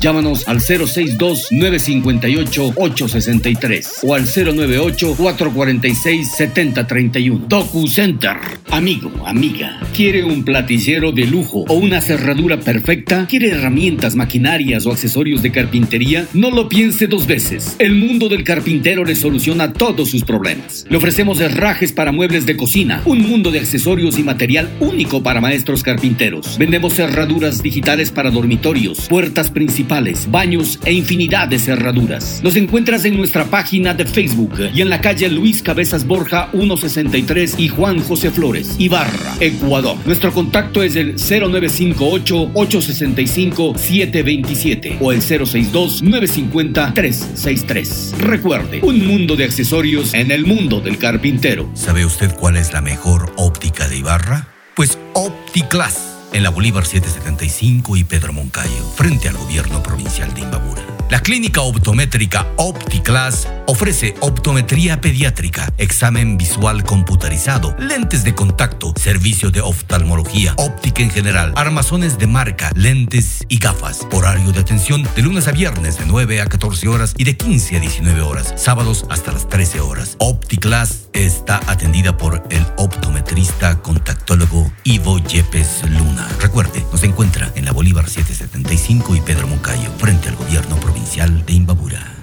Llámanos al 062-958-863 o al 098-446-7031. DocuCenter. Amigo, amiga, ¿quiere un platicero de lujo o una cerradura perfecta? ¿Quiere herramientas, maquinarias o accesorios de carpintería? No lo piense dos veces. El mundo del carpintero le soluciona todos sus problemas. Le ofrecemos herrajes para muebles de cocina, un mundo de accesorios y material único para maestros carpinteros. Vendemos cerraduras digitales para dormitorios, puertas principales, baños e infinidad de cerraduras. Nos encuentras en nuestra página de Facebook y en la calle Luis Cabezas Borja 163 y Juan José Flores, Ibarra, Ecuador. Nuestro contacto es el 0958-865-727 o el 062-950-363. Recuerde, un mundo de accesorios en el mundo del carpintero. ¿Sabe usted cuál es la mejor óptica de Ibarra? Pues OptiClass, en la Bolívar 775 y Pedro Moncayo, frente al gobierno provincial de Imbabura. La clínica optométrica OptiClass ofrece optometría pediátrica, examen visual computarizado, lentes de contacto, servicio de oftalmología, óptica en general, armazones de marca, lentes y gafas. Horario de atención de lunes a viernes de 9 a 14 horas y de 15 a 19 horas, sábados hasta las 13 horas. OptiClass está atendida por el optometrista contactólogo Ivo Yepes Luna. Recuerde, nos encuentra en la Bolívar 775 y Pedro Moncayo, frente al gobierno provincial de Imbabura.